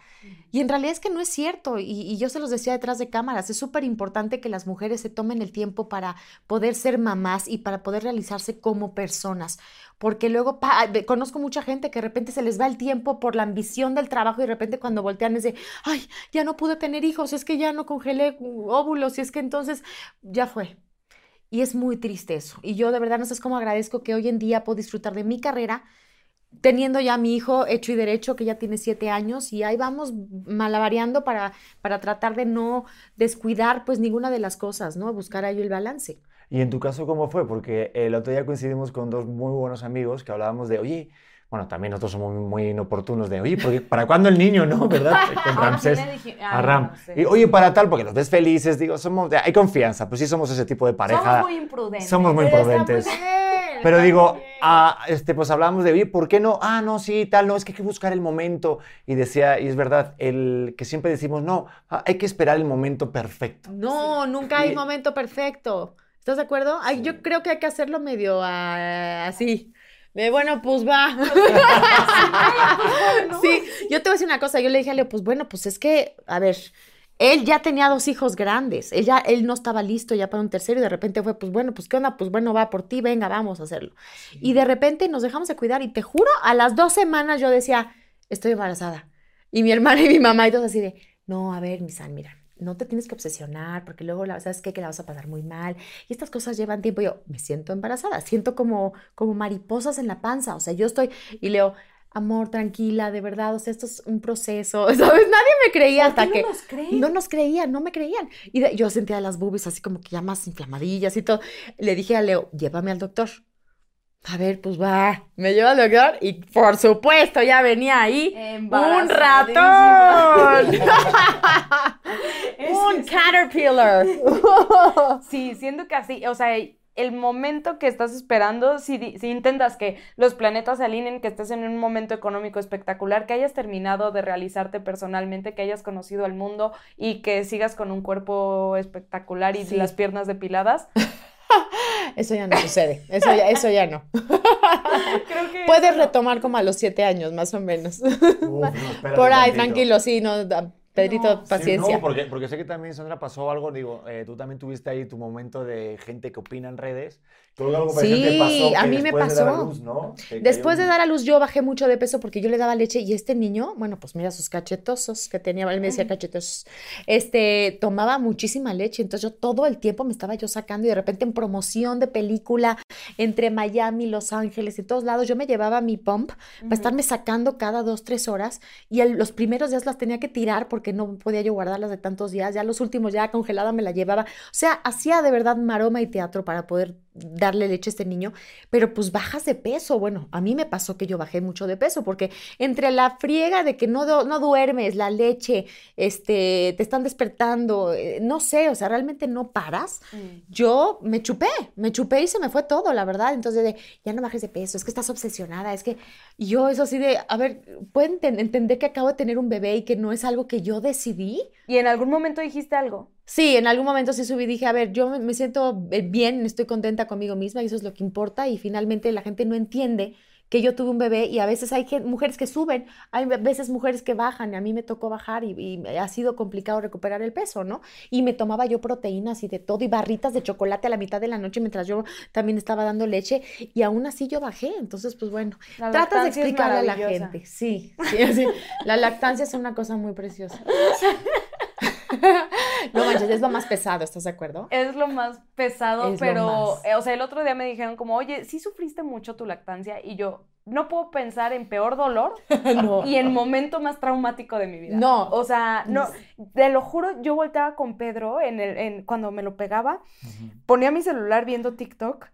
Y en realidad es que no es cierto, y, y yo se los decía detrás de cámaras, es súper importante que las mujeres se tomen el tiempo para poder ser mamás y para poder realizarse como personas porque luego conozco mucha gente que de repente se les va el tiempo por la ambición del trabajo y de repente cuando voltean es de, ay, ya no pude tener hijos, es que ya no congelé uh, óvulos y es que entonces ya fue. Y es muy triste eso. Y yo de verdad no sé cómo agradezco que hoy en día puedo disfrutar de mi carrera teniendo ya a mi hijo hecho y derecho, que ya tiene siete años, y ahí vamos malabareando para, para tratar de no descuidar pues ninguna de las cosas, ¿no? Buscar ahí el balance. Y en tu caso, ¿cómo fue? Porque el otro día coincidimos con dos muy buenos amigos que hablábamos de, oye, bueno, también nosotros somos muy, inoportunos de, oye, porque ¿para cuándo el niño, no? ¿Verdad? Con Ramsés. ¿A Ram. Y, oye, para tal, porque los ves felices, digo, somos, hay confianza, pues sí somos ese tipo de pareja. Somos muy imprudentes. Somos muy Pero está muy prudentes. bien, Pero digo, ah, este, pues hablamos de, oye, ¿por qué no? Ah, no, sí, tal, no, es que hay que buscar el momento. Y decía, y es verdad, el que siempre decimos, no, ah, hay que esperar el momento perfecto. No, nunca hay Y- momento perfecto. ¿Estás de acuerdo? Ay, Yo creo que hay que hacerlo medio ah, así. De bueno, pues va. sí, yo te voy a decir una cosa. Yo le dije a Leo, pues bueno, pues es que, a ver, él ya tenía dos hijos grandes. Él, ya- él no estaba listo ya para un tercero y de repente fue, pues bueno, pues qué onda, pues bueno, va por ti, venga, vamos a hacerlo. Y de repente nos dejamos de cuidar y te juro, a las dos semanas yo decía, estoy embarazada. Y mi hermana y mi mamá y todos así de, no, a ver, mi San, mira, no te tienes que obsesionar porque luego, la, ¿sabes qué? Que la vas a pasar muy mal. Y estas cosas llevan tiempo. Yo me siento embarazada, siento como, como mariposas en la panza. O sea, yo estoy, y Leo, amor, tranquila, de verdad, o sea, esto es un proceso, ¿sabes? Nadie me creía hasta no que... nos creen? No nos creían, no me creían. Y de- yo sentía las boobies así como que ya más inflamadillas y todo. Le dije a Leo, llévame al doctor. A ver, pues va, me lleva al doctor y por supuesto ya venía ahí un ratón. un caterpillar. Sí, siento que así, o sea, el momento que estás esperando, si, si intentas que los planetas se alineen, que estés en un momento económico espectacular, que hayas terminado de realizarte personalmente, que hayas conocido al mundo y que sigas con un cuerpo espectacular y Sí. las piernas depiladas. Eso ya no sucede, eso ya, eso ya no. Creo que Puedes retomar como a los siete años, más o menos. Uf, no, espérate Por ahí, tranquilo, sí, no, Pedrito, No. Sí, paciencia. no, porque, porque sé que también, Sandra, pasó algo, digo, eh, tú también tuviste ahí tu momento de gente que opina en redes. Algo Sí, pasó a mí me después de dar a pasó. luz, ¿no? Que Después de dar a luz yo bajé mucho de peso porque yo le daba leche y este niño, bueno, pues mira sus cachetosos que tenía, él me decía cachetosos, este, tomaba muchísima leche, entonces yo todo el tiempo me estaba yo sacando y de repente en promoción de película entre Miami, Los Ángeles y todos lados, yo me llevaba mi pump para estarme sacando cada dos, tres horas y el- los primeros días las tenía que tirar porque no podía yo guardarlas de tantos días, ya los últimos ya congelada me la llevaba, o sea, hacía de verdad maroma y teatro para poder darle leche a este niño, pero pues bajas de peso. Bueno, a mí me pasó que yo bajé mucho de peso porque entre la friega de que no, no duermes, la leche, este, te están despertando, eh, no sé, o sea, realmente no paras. Mm. Yo me chupé, me chupé y se me fue todo, la verdad. Entonces, de, ya no bajes de peso, es que estás obsesionada, es que yo eso así de, a ver, ¿pueden enten- entender que acabo de tener un bebé y que no es algo que yo decidí? ¿Y en algún momento dijiste algo? Sí, en algún momento sí subí y dije, a ver, yo me, siento eh, bien, estoy contenta conmigo misma y eso es lo que importa. Y finalmente la gente no entiende que yo tuve un bebé y a veces hay mujeres que suben, hay ve- veces mujeres que bajan. Y a mí me tocó bajar y, y ha sido complicado recuperar el peso, ¿no? Y me tomaba yo proteínas y de todo y barritas de chocolate a la mitad de la noche mientras yo también estaba dando leche y aún así yo bajé, entonces pues bueno, La tratas de explicarle a la gente, sí, sí, así, la lactancia es una cosa muy preciosa. No manches, es lo más pesado, ¿estás de acuerdo? Es lo más pesado, Es pero, más. eh, o sea, el otro día me dijeron como, oye, sí sufriste mucho tu lactancia y yo no puedo pensar en peor dolor No. y en momento más traumático de mi vida. No. O sea, no, te lo juro, yo volteaba con Pedro en el, en, cuando me lo pegaba, ponía mi celular viendo TikTok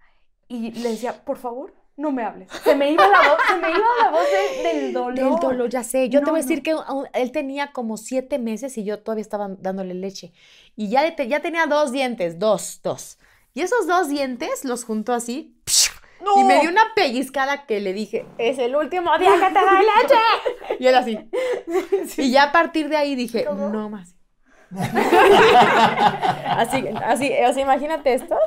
y le decía, por favor, no me hables. Se me iba la voz, se me iba la voz de- del dolor. Del dolor, ya sé. Yo te voy a decir no. que él tenía como siete meses y yo todavía estaba dándole leche. Y ya, ya tenía dos dientes, dos, dos. Y esos dos dientes los juntó así. Y me dio una pellizcada que le dije, es el último día que te doy leche. Y él así. Y ya a partir de ahí dije, no más. así, así, o sea, imagínate estos,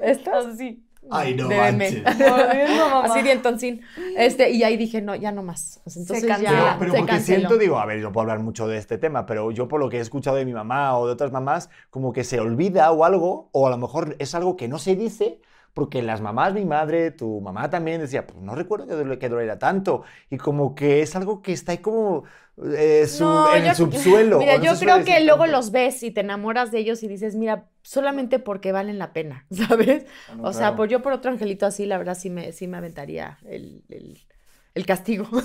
estos. Así. Ay, no de meme. manches. Así dientoncín. Este, y ahí dije, no, ya no más. Pues entonces. Pero, ya pero se porque canceló. siento, digo, a ver, yo no puedo hablar mucho de este tema, pero yo por lo que he escuchado de mi mamá o de otras mamás, como que se olvida o algo, o a lo mejor es algo que no se dice, porque las mamás, mi madre, tu mamá también decía, pues no recuerdo que, que doliera tanto, y como que es algo que está ahí como eh, su- No, en yo- el subsuelo. Mira, no yo creo que luego tanto. los ves y te enamoras de ellos y dices, mira, solamente porque valen la pena, ¿sabes? Ah, no, o sea, claro. pues yo por otro angelito así, la verdad, sí me, sí me aventaría el, el- el castigo.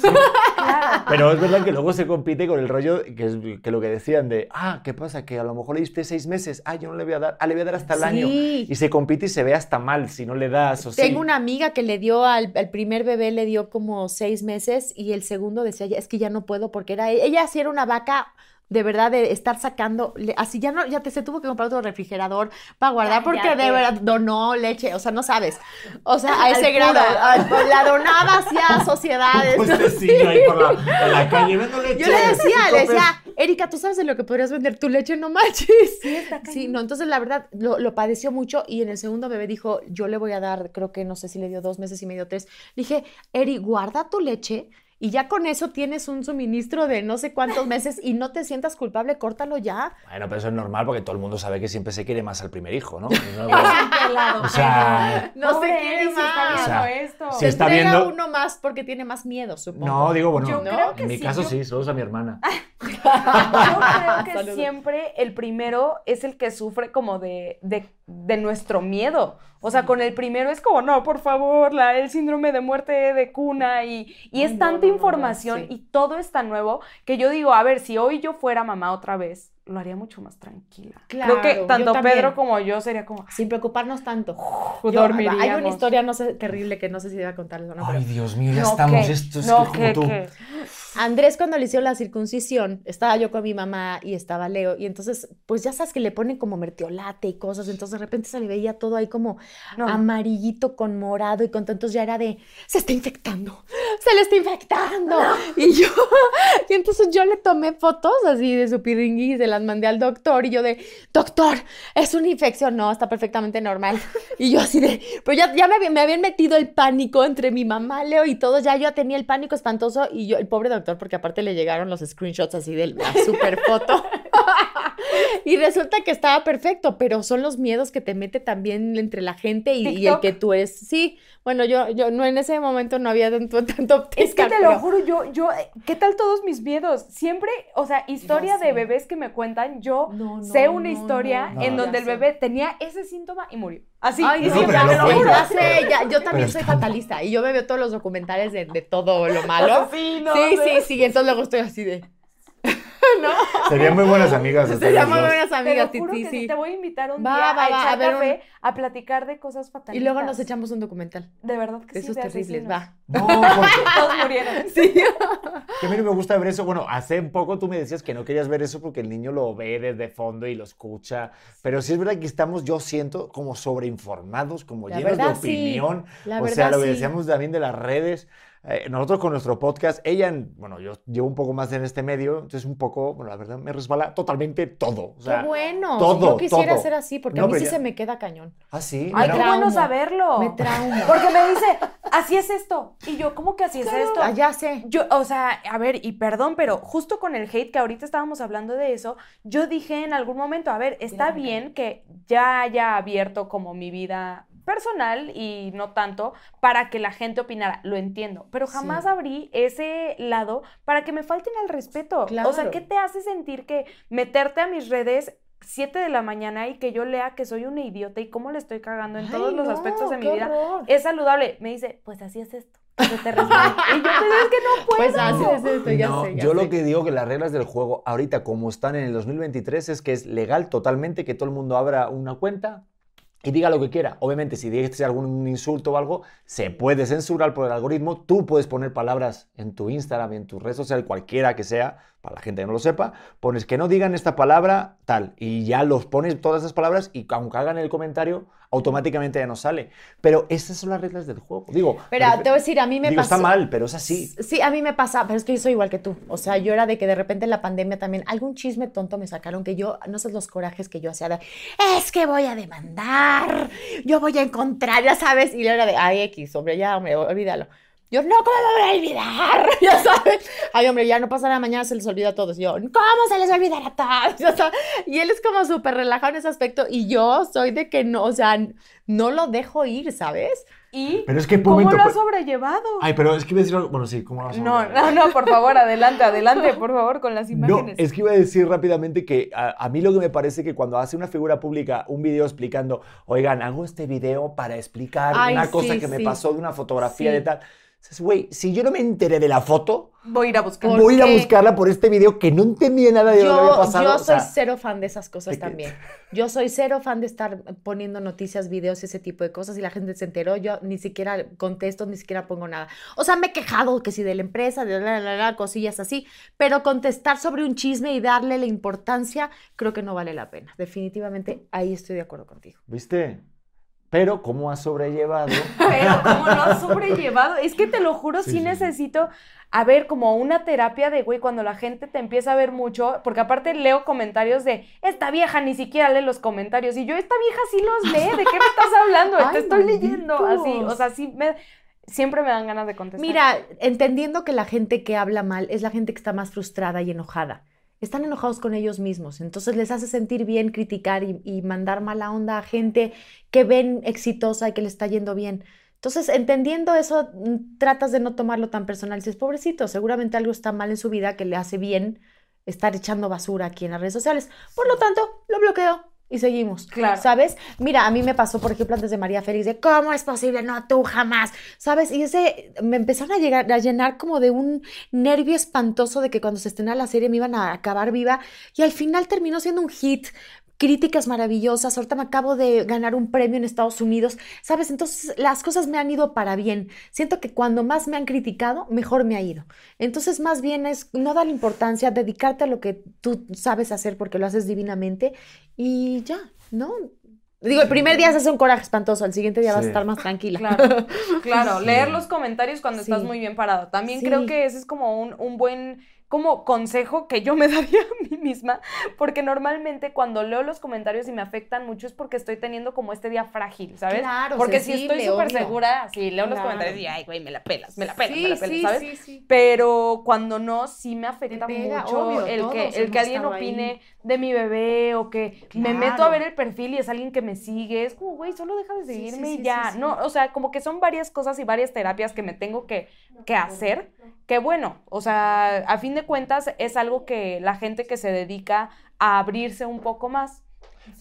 Claro. Pero es verdad que luego se compite con el rollo que, es, que lo que decían de, ah, ¿qué pasa? Que a lo mejor le diste seis meses, ah, yo no le voy a dar, ah, le voy a dar hasta el año. Y se compite y se ve hasta mal si no le das o sí. Tengo una amiga que le dio al, al primer bebé, le dio como seis meses y el segundo decía, "Ya, es que ya no puedo porque era, ella sí era una vaca de verdad de estar sacando, así ya no, ya te se tuvo que comprar otro refrigerador para guardar porque de verdad donó leche, o sea, no sabes, o sea, a ese grado, al- la donaba hacia sociedades. Un puestecillo ahí por la, la calle, vendo leche. Yo le decía, le decía. Erika, tú sabes de lo que podrías vender tu leche, no manches. Sí, está Sí, no, entonces la verdad lo, lo padeció mucho y en el segundo bebé dijo, yo le voy a dar, creo que no sé si le dio dos meses y medio, tres. Le dije, Eri, guarda tu leche y ya con eso tienes un suministro de no sé cuántos meses y no te sientas culpable, córtalo ya. Bueno, pero eso es normal porque todo el mundo sabe que siempre se quiere más al primer hijo, ¿no? Pelado. o sea, No se quiere Eri, si está más. viendo O sea, esto. si Se está viendo- uno más porque tiene más miedo, supongo. no, digo, bueno, Yo ¿no? creo que en mi sí, caso yo- sí, solo es a mi hermana. Yo creo que Saludos. siempre el primero es el que sufre como de, de de nuestro miedo. O sea, con el primero es como, no, por favor, la, el síndrome de muerte de cuna y, y es no, tanta no, no, no, información sí. y todo es tan nuevo que yo digo, a ver, si hoy yo fuera mamá otra vez, lo haría mucho más tranquila. Claro, Creo que yo tanto. Pedro como yo sería como, Sin preocuparnos tanto. Yo- dormiríamos. hay una historia, no sé, terrible que no sé si iba a contarles o no, pero Ay, Dios mío, ya No, estamos. ¿qué? Esto es no, que como ¿qué, tú. qué? Andrés cuando le hicieron la circuncisión, estaba yo con mi mamá y estaba Leo, y entonces, pues ya sabes que le ponen como mertiolate y cosas, entonces de repente se le veía todo ahí como No. amarillito con morado y con entonces ya era de, se está infectando, se le está infectando. Y yo, y entonces yo le tomé fotos así de su piringui y se las mandé al doctor y yo de, doctor, es una infección, no, está perfectamente normal. Y yo así de, pero ya, ya me, había- me habían metido el pánico entre mi mamá, Leo y todos, ya yo tenía el pánico espantoso y yo, el pobre doctor, porque aparte le llegaron los screenshots así de la super foto. y resulta que estaba perfecto, pero son los miedos que te mete también entre la gente y, y el que tú eres. Sí, bueno, yo, yo no en ese momento no había tanto, tanto Es que te lo juro, yo, yo, ¿qué tal todos mis miedos? Siempre, o sea, historia de bebés que me cuentan, yo No, no, sé una no, historia no. en No, donde el sé. bebé tenía ese síntoma y murió. Así, Ay, y no, sí, ya lo sé, juro. ya sé, ya- yo también soy fatalista y yo me veo todos los documentales de, de todo lo malo. Sí, sí, ¿eh? sí, entonces luego estoy así de... ¿No? Serían muy buenas amigas. Seríamos dos. buenas Te amigas, lo juro Titi, que sí. sí. Te voy a invitar un Va, día va, a va, a ver café un- a platicar de cosas fatalistas. Y luego nos echamos un documental. De verdad que De sí, esos de terribles, asesinos. va. No, porque Todos murieron. Sí. que a mí no me gusta ver eso. Bueno, hace poco tú me decías que no querías ver eso porque el niño lo ve desde fondo y lo escucha. Pero sí es verdad que estamos, yo siento, como sobreinformados, como La llenos de verdad, sí. opinión. La o sea, lo que sí. decíamos también de las redes. Eh, nosotros con nuestro podcast, ella, en- bueno, yo llevo un poco más en este medio, entonces un poco, bueno, la verdad me resbala totalmente todo. O sea, Qué bueno. todo, yo quisiera todo. ser así porque No, a mí sí ya- se me queda cañón. Ah, sí. Ay, Me qué bueno saberlo. Me trauma. Porque me dice, así es esto. Y yo, ¿cómo que así es esto? Ah, ya sé. Yo, o sea, a ver, y perdón, pero justo con el hate que ahorita estábamos hablando de eso, yo dije en algún momento, a ver, está bien que ya haya abierto como mi vida personal y no tanto para que la gente opinara, lo entiendo, pero jamás Sí. abrí ese lado para que me falten al respeto. O sea. ¿qué te hace sentir que meterte a mis redes 7 de la mañana y que yo lea que soy una idiota y cómo le estoy cagando en Ay, todos los aspectos de mi vida? horror. Es saludable. Me dice, pues así es esto. te resbale". y yo, pues es que no puedo. Pues así es esto, ya No, sé. ya yo lo que digo que las reglas del juego ahorita como están en el 2023 es que es legal totalmente que todo el mundo abra una cuenta y diga lo que quiera. Obviamente, si dices algún insulto o algo, se puede censurar por el algoritmo. Tú puedes poner palabras en tu Instagram, en tu red social, cualquiera que sea, para la gente que no lo sepa, pones que no digan esta palabra tal y ya los pones todas esas palabras y aunque hagan el comentario, automáticamente ya no sale. Pero esas son las reglas del juego. Digo, Pero te voy a decir, a mí me digo, pasó. está mal, pero es así. Sí, a mí me pasa, pero es que yo soy igual que tú. O sea, yo era de que de repente en la pandemia también algún chisme tonto me sacaron que yo, no sé los corajes que yo hacía de, es que voy a demandar, yo voy a encontrar, ya sabes, y yo era de, ay, X, hombre, ya, hombre, olvídalo. Yo, no, ¿cómo me voy a olvidar? Ya sabes. Ay, hombre, ya no pasa nada, mañana se les olvida a todos. Yo, ¿cómo se les olvidará a todos? Ya sabes. Y él es como súper relajado en ese aspecto. Y yo soy de que no, o sea, no lo dejo ir, ¿sabes? ¿Y Pero es que, cómo momento, lo has sobrellevado? Ay, pero es que iba a decir algo. Bueno, sí, ¿cómo vas a No, hablar? no, no, por favor, adelante, adelante, por favor, con las No, imágenes. es que iba a decir rápidamente que a, a mí lo que me parece que cuando hace una figura pública un video explicando, oigan, hago este video para explicar Ay, una cosa sí, que me pasó de una fotografía Sí. de tal. Dices, güey, si yo no me enteré de la foto, Voy a ir a buscar. ¿Por voy a ir a buscarla por este video que no entendía nada de lo que había Yo, pasado. yo o sea, soy cero fan de esas cosas que- también. Yo soy cero fan de estar poniendo noticias, videos, ese tipo de cosas y la gente se enteró. Yo ni siquiera contesto, ni siquiera pongo nada. O sea, me he quejado que si de la empresa, de la, la, la, cosillas así, pero contestar sobre un chisme y darle la importancia, creo que no vale la pena. Definitivamente ahí estoy de acuerdo contigo. ¿Viste? Pero, ¿cómo has sobrellevado? Pero cómo lo has sobrellevado. Es que te lo juro, sí, Sí, sí, sí. necesito, a ver, como una terapia de, güey, cuando la gente te empieza a ver mucho, porque aparte leo comentarios de, esta vieja ni siquiera lee los comentarios, y yo, esta vieja sí los lee, ¿de qué me estás hablando? Ay, te estoy leyendo, así, o sea, sí me, siempre me dan ganas de contestar. Mira, entendiendo que la gente que habla mal es la gente que está más frustrada y enojada. Están enojados con ellos mismos, entonces les hace sentir bien criticar y, y mandar mala onda a gente que ven exitosa y que le está yendo bien. Entonces, entendiendo eso, mm, tratas de no tomarlo tan personal. Si es pobrecito, seguramente algo está mal en su vida que le hace bien estar echando basura aquí en las redes sociales. Por lo tanto, lo bloqueo. Y seguimos. Claro. ¿Sabes? Mira, a mí me pasó, por ejemplo, antes de María Félix, de ¿cómo es posible? No, tú jamás. ¿Sabes? Y ese, me empezaron a llegar, a llenar como de un nervio espantoso de que cuando se estrenara la serie me iban a acabar viva. Y al final terminó siendo un hit críticas maravillosas. Ahorita me acabo de ganar un premio en Estados Unidos, ¿sabes? Entonces las cosas me han ido para bien. Siento que cuando más me han criticado, mejor me ha ido. Entonces más bien es no dar importancia, dedicarte a lo que tú sabes hacer porque lo haces divinamente y ya, ¿no? Digo, el primer día se hace un coraje espantoso, al siguiente día vas a estar más tranquila. Claro, claro. Sí. Leer los comentarios cuando estás muy bien parado. También Sí. creo que ese es como un, un buen como consejo que yo me daría a mí misma, porque normalmente cuando leo los comentarios y me afectan mucho es porque estoy teniendo como este día frágil, ¿sabes? Claro, porque si estoy súper segura, así leo los comentarios y, ay, güey, me la pelas, me la pelas, me la pelas, ¿sabes? sí, sí. Pero cuando no, sí me afecta pega, mucho obvio, el, que, el que alguien ahí. De mi bebé o que me meto a ver el perfil y es alguien que me sigue. Es como, güey, solo deja de sí, seguirme sí, y ya. sí. No, o sea, como que son varias cosas y varias terapias que me tengo que, que hacer. Que bueno, o sea, a fin de cuentas es algo que la gente que se dedica a abrirse un poco más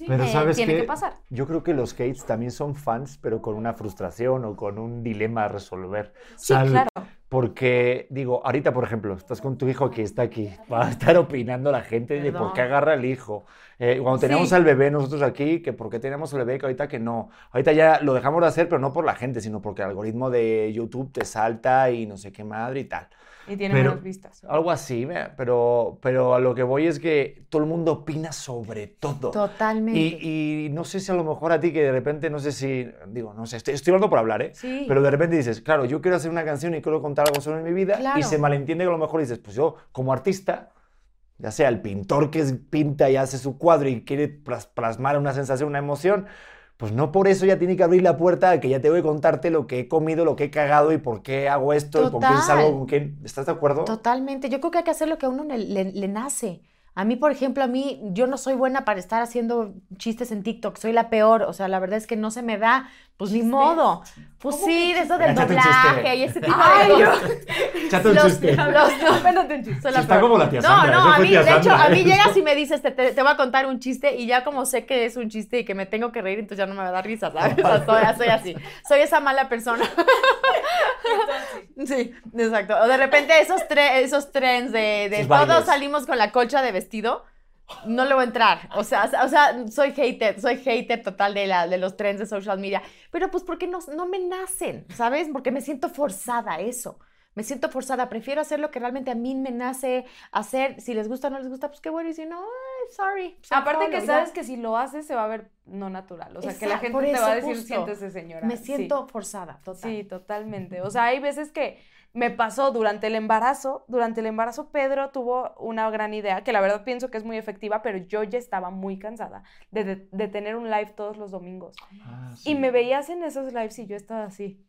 Pero eh, ¿sabes tiene qué? que pasar. Yo creo que los hates también son fans, pero con una frustración o con un dilema a resolver. Sí, claro. Porque, digo, ahorita, por ejemplo, estás con tu hijo que está aquí, va a estar opinando la gente de por qué Perdón. agarra el hijo. Eh, cuando teníamos Sí. al bebé nosotros aquí, que por qué teníamos al bebé, que ahorita que no. Ahorita ya lo dejamos de hacer, pero no por la gente, sino porque el algoritmo de YouTube te salta y no sé qué madre y tal. Y tiene Pero- menos vistas. Algo así, pero, pero a lo que voy es que todo el mundo opina sobre todo. Totalmente. Y, y no sé si a lo mejor a ti que de repente, no sé si, digo, no sé, estoy, estoy hablando por hablar, ¿eh? Sí. Pero de repente dices, claro, yo quiero hacer una canción y quiero contar algo sobre mi vida Claro. y se malentiende que a lo mejor dices, pues yo como artista, ya sea el pintor que pinta y hace su cuadro y quiere plas- plasmar una sensación, una emoción, pues no por eso ya tiene que abrir la puerta a que ya tengo que contarte lo que he comido, lo que he cagado y por qué hago esto y quién Total. salgo, con quién. ¿Estás de acuerdo? Totalmente. Yo creo que hay que hacer lo que a uno le, le- le nace. A mí, por ejemplo, a mí, yo no soy buena para estar haciendo chistes en TikTok. Soy la peor. O sea, la verdad es que no se me da. Pues ni modo. Pues sí, de eso del doblaje y ese tipo Ay, de yo- cosas. Échate un Los- chiste. los- Cuéntate un chiste. está peor. como la tía No, Sandra, no, eso a mí, de hecho, a mí llegas y me dices, te, te- te voy a contar un chiste y ya como sé que es un chiste y que me tengo que reír, entonces ya no me va a dar risa, ¿sabes? O sea, soy, soy así. Soy esa mala persona. Sí, exacto. O de repente esos, tre- esos trends de, de todos bailes. salimos con la colcha de vestido, no le voy a entrar. O sea, o sea, soy hater, soy hater total de, la, de los trends de social media. Pero pues porque no, no me nacen, ¿sabes? Porque me siento forzada a eso. Me siento forzada, prefiero hacer lo que realmente a mí me nace hacer. Si les gusta o no les gusta, pues qué bueno. Y si no, sorry. Aparte que ya. sabes que si lo haces se va a ver no natural. O sea, que la gente te va a decir, justo. siéntese señora. Me Sí. siento forzada, total. Sí, totalmente. O sea, hay veces que me pasó durante el embarazo, durante el embarazo Pedro tuvo una gran idea, que la verdad pienso que es muy efectiva, pero yo ya estaba muy cansada de, de- de tener un live todos los domingos. Ah, Y me veías en esos lives y yo estaba así.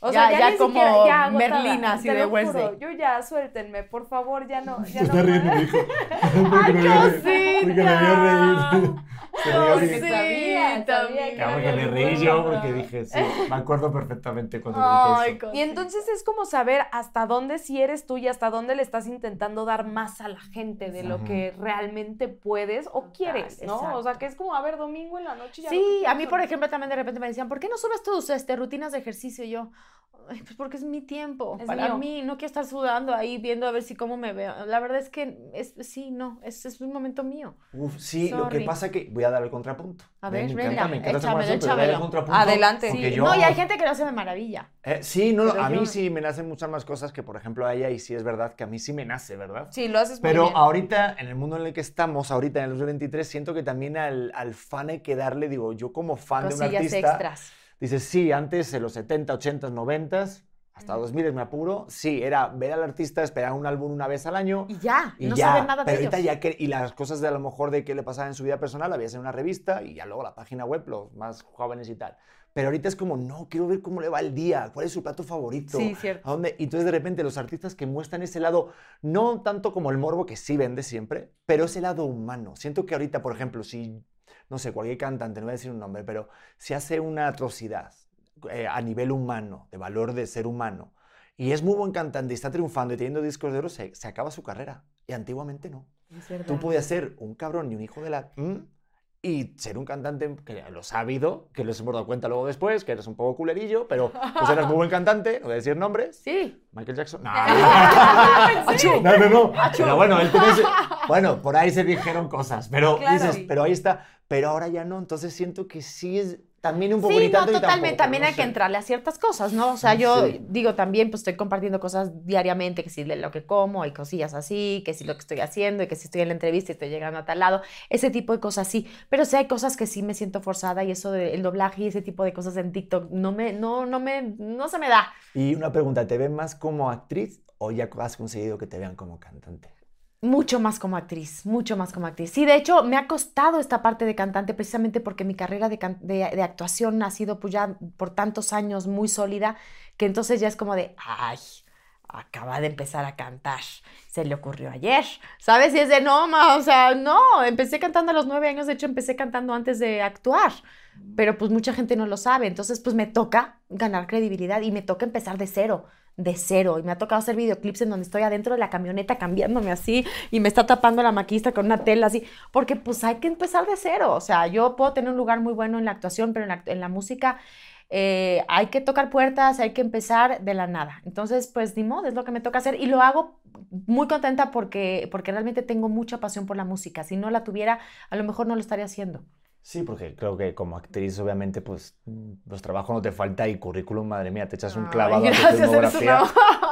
O Ya- sea, ya, ya ni como siquiera, ya agotada, Merlina, así te de lo juro. Wednesday. Yo ya, suéltenme, por favor, ya no. Ya Se está no riendo hijo. ¡Ay, reír. Porque me vio reír. Bien. sabía, sabía que porque reí yo porque dije, sí, me acuerdo perfectamente cuando Ay, dije eso. Y entonces es como saber hasta dónde si eres tú y hasta dónde le estás intentando dar más a la gente de lo que realmente puedes o quieres, ¿no? O sea, que es como, a ver, domingo en la noche ya. Sí, a mí, por ejemplo, también de repente me decían, ¿por qué no subes tus este, rutinas de ejercicio? Y yo, "Ay, pues porque es mi tiempo. Es Para mío. mí, no quiero estar sudando ahí viendo a ver si cómo me veo. La verdad es que, es, sí, no, es, es un momento mío. Uf, sí, lo que Sorry. pasa que voy a dar el contrapunto. A Me ver, encanta, venga, me encanta échamelo, información, pero el contrapunto Adelante. Sí, yo- No, y hay gente que lo hace de maravilla. Eh, sí, no, Pero a mí yo- sí me nacen muchas más cosas que, por ejemplo, a ella, y sí es verdad que a mí sí me nace, ¿verdad? Sí, lo haces muy Pero bien. ahorita, en el mundo en el que estamos, ahorita en el 2023, siento que también al, al fan hay que darle, digo, yo como fan de un Cosillas artista, extras. Dices, sí, antes en los 70, 80, 90, hasta 2000 me apuro, sí, era ver al artista, esperar un álbum una vez al año. Y ya, Y no ya, saben nada de pero ellos. ahorita ya que, y las cosas de a lo mejor de qué le pasaba en su vida personal, veías en una revista y ya luego la página web, los más jóvenes y tal. Pero ahorita es como, no, quiero ver cómo le va el día, cuál es su plato favorito. Sí, cierto. ¿A dónde? Y entonces de repente los artistas que muestran ese lado, no tanto como el morbo que sí vende siempre, pero ese lado humano. Siento que ahorita, por ejemplo, si, no sé, cualquier cantante, no voy a decir un nombre, pero si hace una atrocidad eh, a nivel humano, de valor de ser humano, y es muy buen cantante y está triunfando y teniendo discos de oro, se, se acaba su carrera. Y antiguamente no. Tú podías ser un cabrón y un hijo de la... ¿Mm? Y ser un cantante que lo ha sabido, que les hemos dado cuenta luego después, que eres un poco culerillo, pero pues eres muy buen cantante, no voy a decir nombres. Sí. Michael Jackson. No, no, no. no. Pero bueno, él tiene ese- bueno, por ahí se dijeron cosas, pero Claro. dices, pero ahí está, pero ahora ya no, entonces siento que sí es también un poco Sí, no, totalmente. tampoco, también no hay que entrarle a ciertas cosas, ¿no? O sea, yo Sí. digo también, pues estoy compartiendo cosas diariamente, que si lo que como, hay cosillas así, que si lo que estoy haciendo, y que si estoy en la entrevista y estoy llegando a tal lado, ese tipo de cosas sí. Pero sí hay cosas que sí me siento forzada y eso del doblaje y ese tipo de cosas en TikTok no me, no, no me, no se me da. Y una pregunta, ¿te ven más como actriz o ya has conseguido que te vean como cantante? Mucho más como actriz, mucho más como actriz. Sí, de hecho, me ha costado esta parte de cantante precisamente porque mi carrera de, de actuación ha sido pues ya por tantos años muy sólida, que entonces ya es como de, ay, acaba de empezar a cantar, se le ocurrió ayer, ¿sabes? Y es de, no, ma, o sea, no, empecé cantando a los nueve años, de hecho empecé cantando antes de actuar, pero pues mucha gente no lo sabe, entonces pues me toca ganar credibilidad y me toca empezar de cero de cero y me ha tocado hacer videoclips en donde estoy adentro de la camioneta cambiándome así y me está tapando la maquista con una tela así, porque pues hay que empezar de cero, o sea, yo puedo tener un lugar muy bueno en la actuación, pero en la, en la música eh, hay que tocar puertas, hay que empezar de la nada. Entonces, pues ni modo, es lo que me toca hacer y lo hago muy contenta porque, porque realmente tengo mucha pasión por la música. Si no la tuviera, a lo mejor no lo estaría haciendo. Sí, porque creo que como actriz, obviamente, pues mm, los trabajos no te falta y currículum, madre mía, te echas un Ay, clavado a tu filmografía.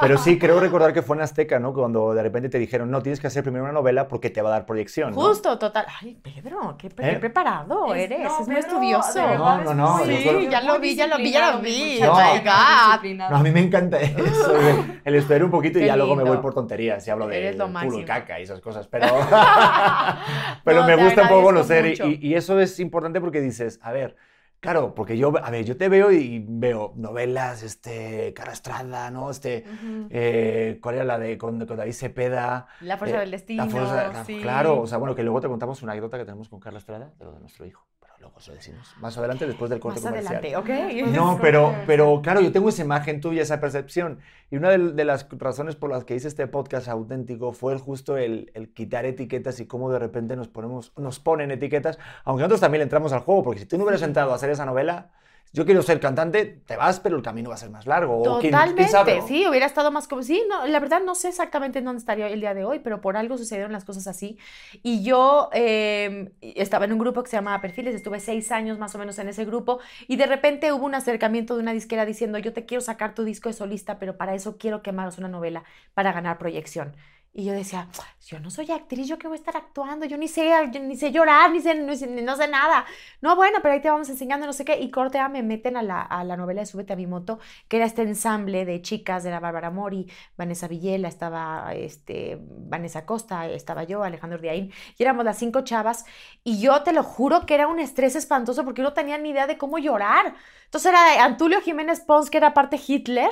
Pero sí, creo recordar que fue en Azteca, ¿no? Cuando de repente te dijeron, no, tienes que hacer primero una novela porque te va a dar proyección. ¿no? Justo, total. Ay, Pedro, qué, pre- ¿Eh? qué preparado Es- eres, no, es muy Pedro, estudioso. de verdad No, no, no, muy- creo- Sí, ya lo muy vi, ya lo vi, ya lo vi. disciplinado, Oh my God. No, a mí me encanta eso, el, el estudiar un poquito y ya luego me voy por tonterías y hablo de culo y caca y esas cosas, pero, pero No, me gusta un poco conocer y- y eso es importante porque dices, a ver, claro, porque yo, a ver, yo te veo y veo novelas, este, Cara Estrada, ¿no? Este, eh, ¿cuál era la de con, con David Cepeda? La fuerza Eh, del destino. La fuerza, sí. Claro, o sea, bueno, que luego te contamos una anécdota que tenemos con Carla Estrada, de lo de nuestro hijo, luego eso lo decimos más adelante después del corte Más comercial. adelante, ¿ok? No, pero, pero claro, yo tengo esa imagen tuya, esa percepción. Y una de, de las razones por las que hice este podcast auténtico fue el justo el, el quitar etiquetas y cómo de repente nos, ponemos, nos ponen etiquetas, aunque nosotros también le entramos al juego, porque si tú no hubieras entrado a hacer esa novela, yo quiero ser cantante, te vas, pero el camino va a ser más largo. o Totalmente, sabe, ¿no? sí, hubiera estado más como, sí, no, la verdad no sé exactamente en dónde estaría el día de hoy, pero por algo sucedieron las cosas así. Y yo eh, estaba en un grupo que se llamaba Perfiles, estuve seis años más o menos en ese grupo y de repente hubo un acercamiento de una disquera diciendo, yo te quiero sacar tu disco de solista, pero para eso quiero que me hagas una novela para ganar proyección. Y yo decía, yo no soy actriz, yo qué voy a estar actuando, yo ni sé, ni sé llorar, ni sé, no no sé nada. No, bueno, pero ahí te vamos enseñando, no sé qué. Y corte me meten a la, a la novela de Súbete a mi moto, que era este ensamble de chicas, de la Bárbara Mori, Vanessa Villela, estaba este, Vanessa Costa, estaba yo, Alejandro Diaín, y éramos las cinco chavas. Y yo te lo juro que era un estrés espantoso porque yo no tenía ni idea de cómo llorar. Entonces era de Antulio Jiménez Pons, que era parte Hitler,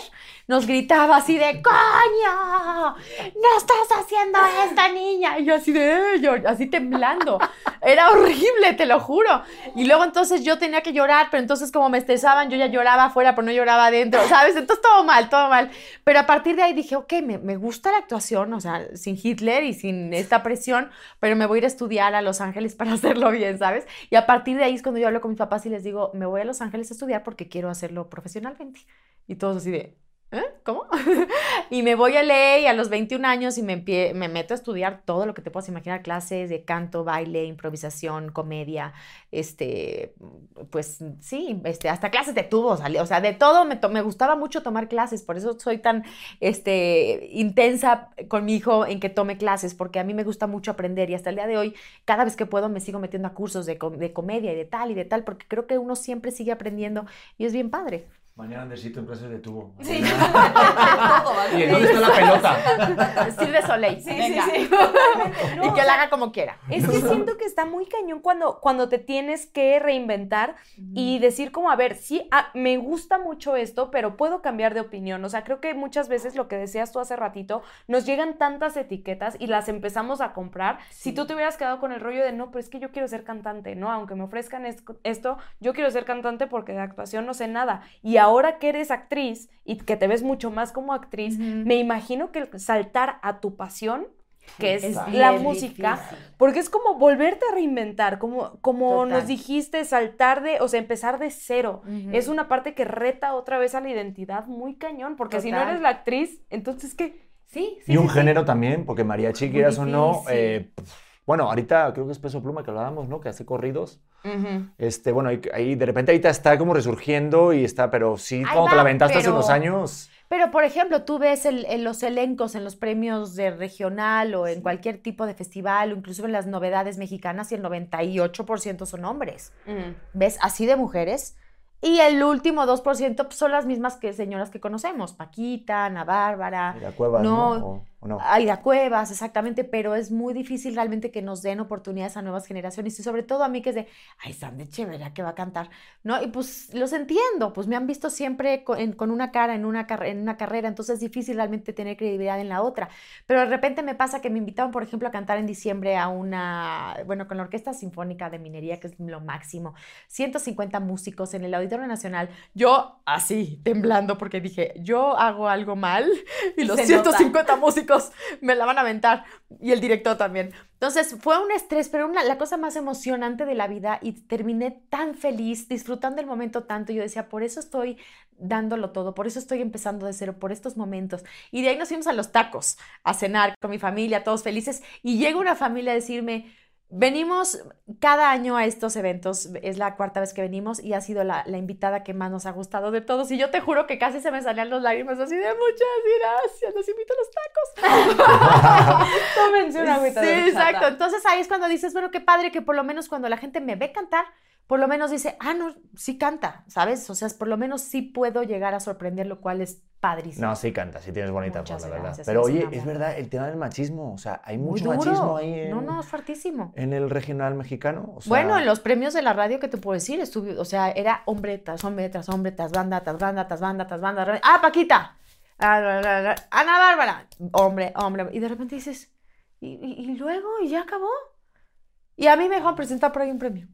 nos gritaba así de ¡Coño! ¡No estás haciendo esta niña! Y yo así de "Eh", yo, así temblando. Era horrible, te lo juro. Y luego entonces yo tenía que llorar, pero entonces como me estresaban, yo ya lloraba afuera, pero no lloraba adentro, ¿sabes? Entonces todo mal, todo mal. Pero a partir de ahí dije, ok, me, me gusta la actuación, o sea, sin Hitler y sin esta presión, pero me voy a ir a estudiar a Los Ángeles para hacerlo bien, ¿sabes? Y a partir de ahí es cuando yo hablo con mis papás y les digo, me voy a Los Ángeles a estudiar porque quiero hacerlo profesionalmente. Y todos así de, ¿eh? ¿Cómo? y me voy a LA a los 21 años y me, meto a estudiar todo lo que te puedas imaginar, clases de canto, baile, improvisación, comedia, este, pues sí, este, hasta clases de tubo, salí- o sea, de todo me, gustaba mucho tomar clases, por eso soy tan este, intensa con mi hijo en que tome clases, porque a mí me gusta mucho aprender y hasta el día de hoy, cada vez que puedo me sigo metiendo a cursos de comedia y de tal y de tal, porque creo que uno siempre sigue aprendiendo y es bien padre. Mañana Andersito en clases de tubo. Sí. ¿Y en dónde está la pelota? Sirve Soleil, Sí, sí, venga. sí. No, y que la haga como quiera. Es que siento que está muy cañón cuando, cuando te tienes que reinventar y decir como, a ver, sí, ah, me gusta mucho esto, pero puedo cambiar de opinión. O sea, creo que muchas veces lo que decías tú hace ratito, nos llegan tantas etiquetas y las empezamos a comprar. Si tú te hubieras quedado con el rollo de, no, pero es que yo quiero ser cantante, ¿no? Aunque me ofrezcan es- esto, yo quiero ser cantante porque de actuación no sé nada. Y ahora que eres actriz y que te ves mucho más como actriz, me imagino que el saltar a tu pasión que es, Es la música, difícil. porque es como volverte a reinventar, como, como Total. nos dijiste, saltar de, o sea, empezar de cero. Es una parte que reta otra vez a la identidad muy cañón, porque si no eres la actriz, entonces ¿qué? Sí, sí. Y un sí, sí. género también, porque mariachi, quieras o no, eh, bueno, ahorita creo que es Peso Pluma que hablábamos, ¿no? Que hace corridos. Este, bueno, ahí, ahí de repente ahorita está como resurgiendo y está, pero sí, Ahí cuando te va, la aventaste hace pero- unos años. Pero, por ejemplo, tú ves el- en los elencos en los premios de regional o en cualquier tipo de festival o incluso en las novedades mexicanas y el 98% son hombres. ¿Ves? Así de mujeres. Y el último 2% pues, son las mismas que señoras que conocemos. Paquita, Ana Bárbara, Cuevas, no, ¿no? No. Aida Cuevas, exactamente, pero es muy difícil realmente que nos den oportunidades a nuevas generaciones y sobre todo a mí que es de, ay, Sandy Echeverría que va a cantar, ¿no? Y pues los entiendo, pues me han visto siempre co- en- con, una cara en una, en una carrera, entonces es difícil realmente tener credibilidad en la otra, pero de repente me pasa que me invitaron, por ejemplo, a cantar en diciembre a una, bueno, con la Orquesta Sinfónica de Minería, que es lo máximo, 150 músicos en el Auditorio Nacional, yo así, temblando, porque dije, yo hago algo mal y los Se nota. 150 me la van a aventar y el director también. Entonces fue un estrés, pero una, la cosa más emocionante de la vida y terminé tan feliz, disfrutando el momento tanto. Yo decía, por eso estoy dándolo todo, por eso estoy empezando de cero, por estos momentos. Y de ahí nos fuimos a los tacos, a cenar con mi familia, todos felices. Y llega una familia a decirme, Venimos cada año a estos eventos, es la cuarta vez que venimos y ha sido la, la invitada que más nos ha gustado de todos. Y yo te juro que casi se me salían los lágrimas así de muchas gracias, los invito a los tacos. Tómense una agüita Sí, de exacto. Entonces ahí es cuando dices, bueno, qué padre que por lo menos cuando la gente me ve cantar, por lo menos dice, ah, no, sí canta, ¿sabes? O sea, por lo menos sí puedo llegar a sorprender, lo cual es padrísimo. No, sí canta, sí tienes bonita voz, la verdad. Pero oye, es verdad, el tema del machismo, o sea, hay Muy mucho duro. machismo ahí en, No, no, es fuertísimo. en el regional mexicano. o sea, Bueno, en los premios de la radio, ¿qué te puedo decir? Estuve, o sea, era hombre tras hombre tras hombre, tras banda, tras banda, tras banda, tras banda. ¡Ah, Paquita! Ah, Ana Bárbara. Hombre, hombre. Y de repente dices, ¿y, y- y luego? ¿Y ya acabó? Y a mí me dejaron presentar por ahí un premio.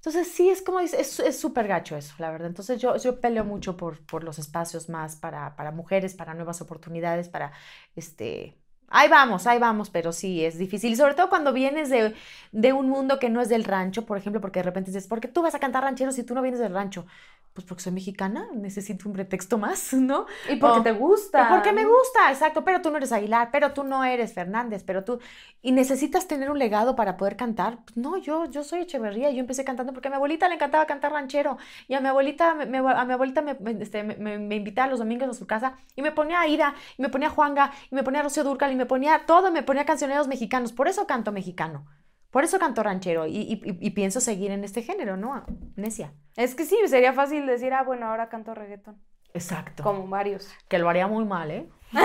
Entonces, sí, es como es súper gacho eso, la verdad. Entonces, yo, yo peleo mucho por, por los espacios más para, para mujeres, para nuevas oportunidades, para, este... Ahí vamos, ahí vamos, pero sí, es difícil. Sobre todo cuando vienes de, de un mundo que no es del rancho, por ejemplo, porque de repente dices, ¿por qué tú vas a cantar ranchero si tú no vienes del rancho? Pues porque soy mexicana, necesito un pretexto más, ¿no? Y porque Oh, te gusta. Porque me gusta, exacto, pero tú no eres Aguilar, pero tú no eres Fernández, pero tú... Y necesitas tener un legado para poder cantar. Pues no, yo, yo soy Echeverría, yo empecé cantando porque a mi abuelita le encantaba cantar ranchero y a mi abuelita, me- a mi abuelita me, este, me invitaba los domingos a su casa y me ponía a Ida, y me ponía a Juanga, y me ponía a Rocío Durcal, y me ponía todo, me ponía cancioneros mexicanos. Por eso canto mexicano, por eso canto ranchero y, y- y- y pienso seguir en este género, ¿no? Necia. Es que sí, sería fácil decir, ah, bueno, ahora canto reggaetón. Exacto. Como varios. Que lo haría muy mal, ¿eh?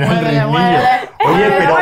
Mira el Muévele, muévele. Oye, Muévele, pero,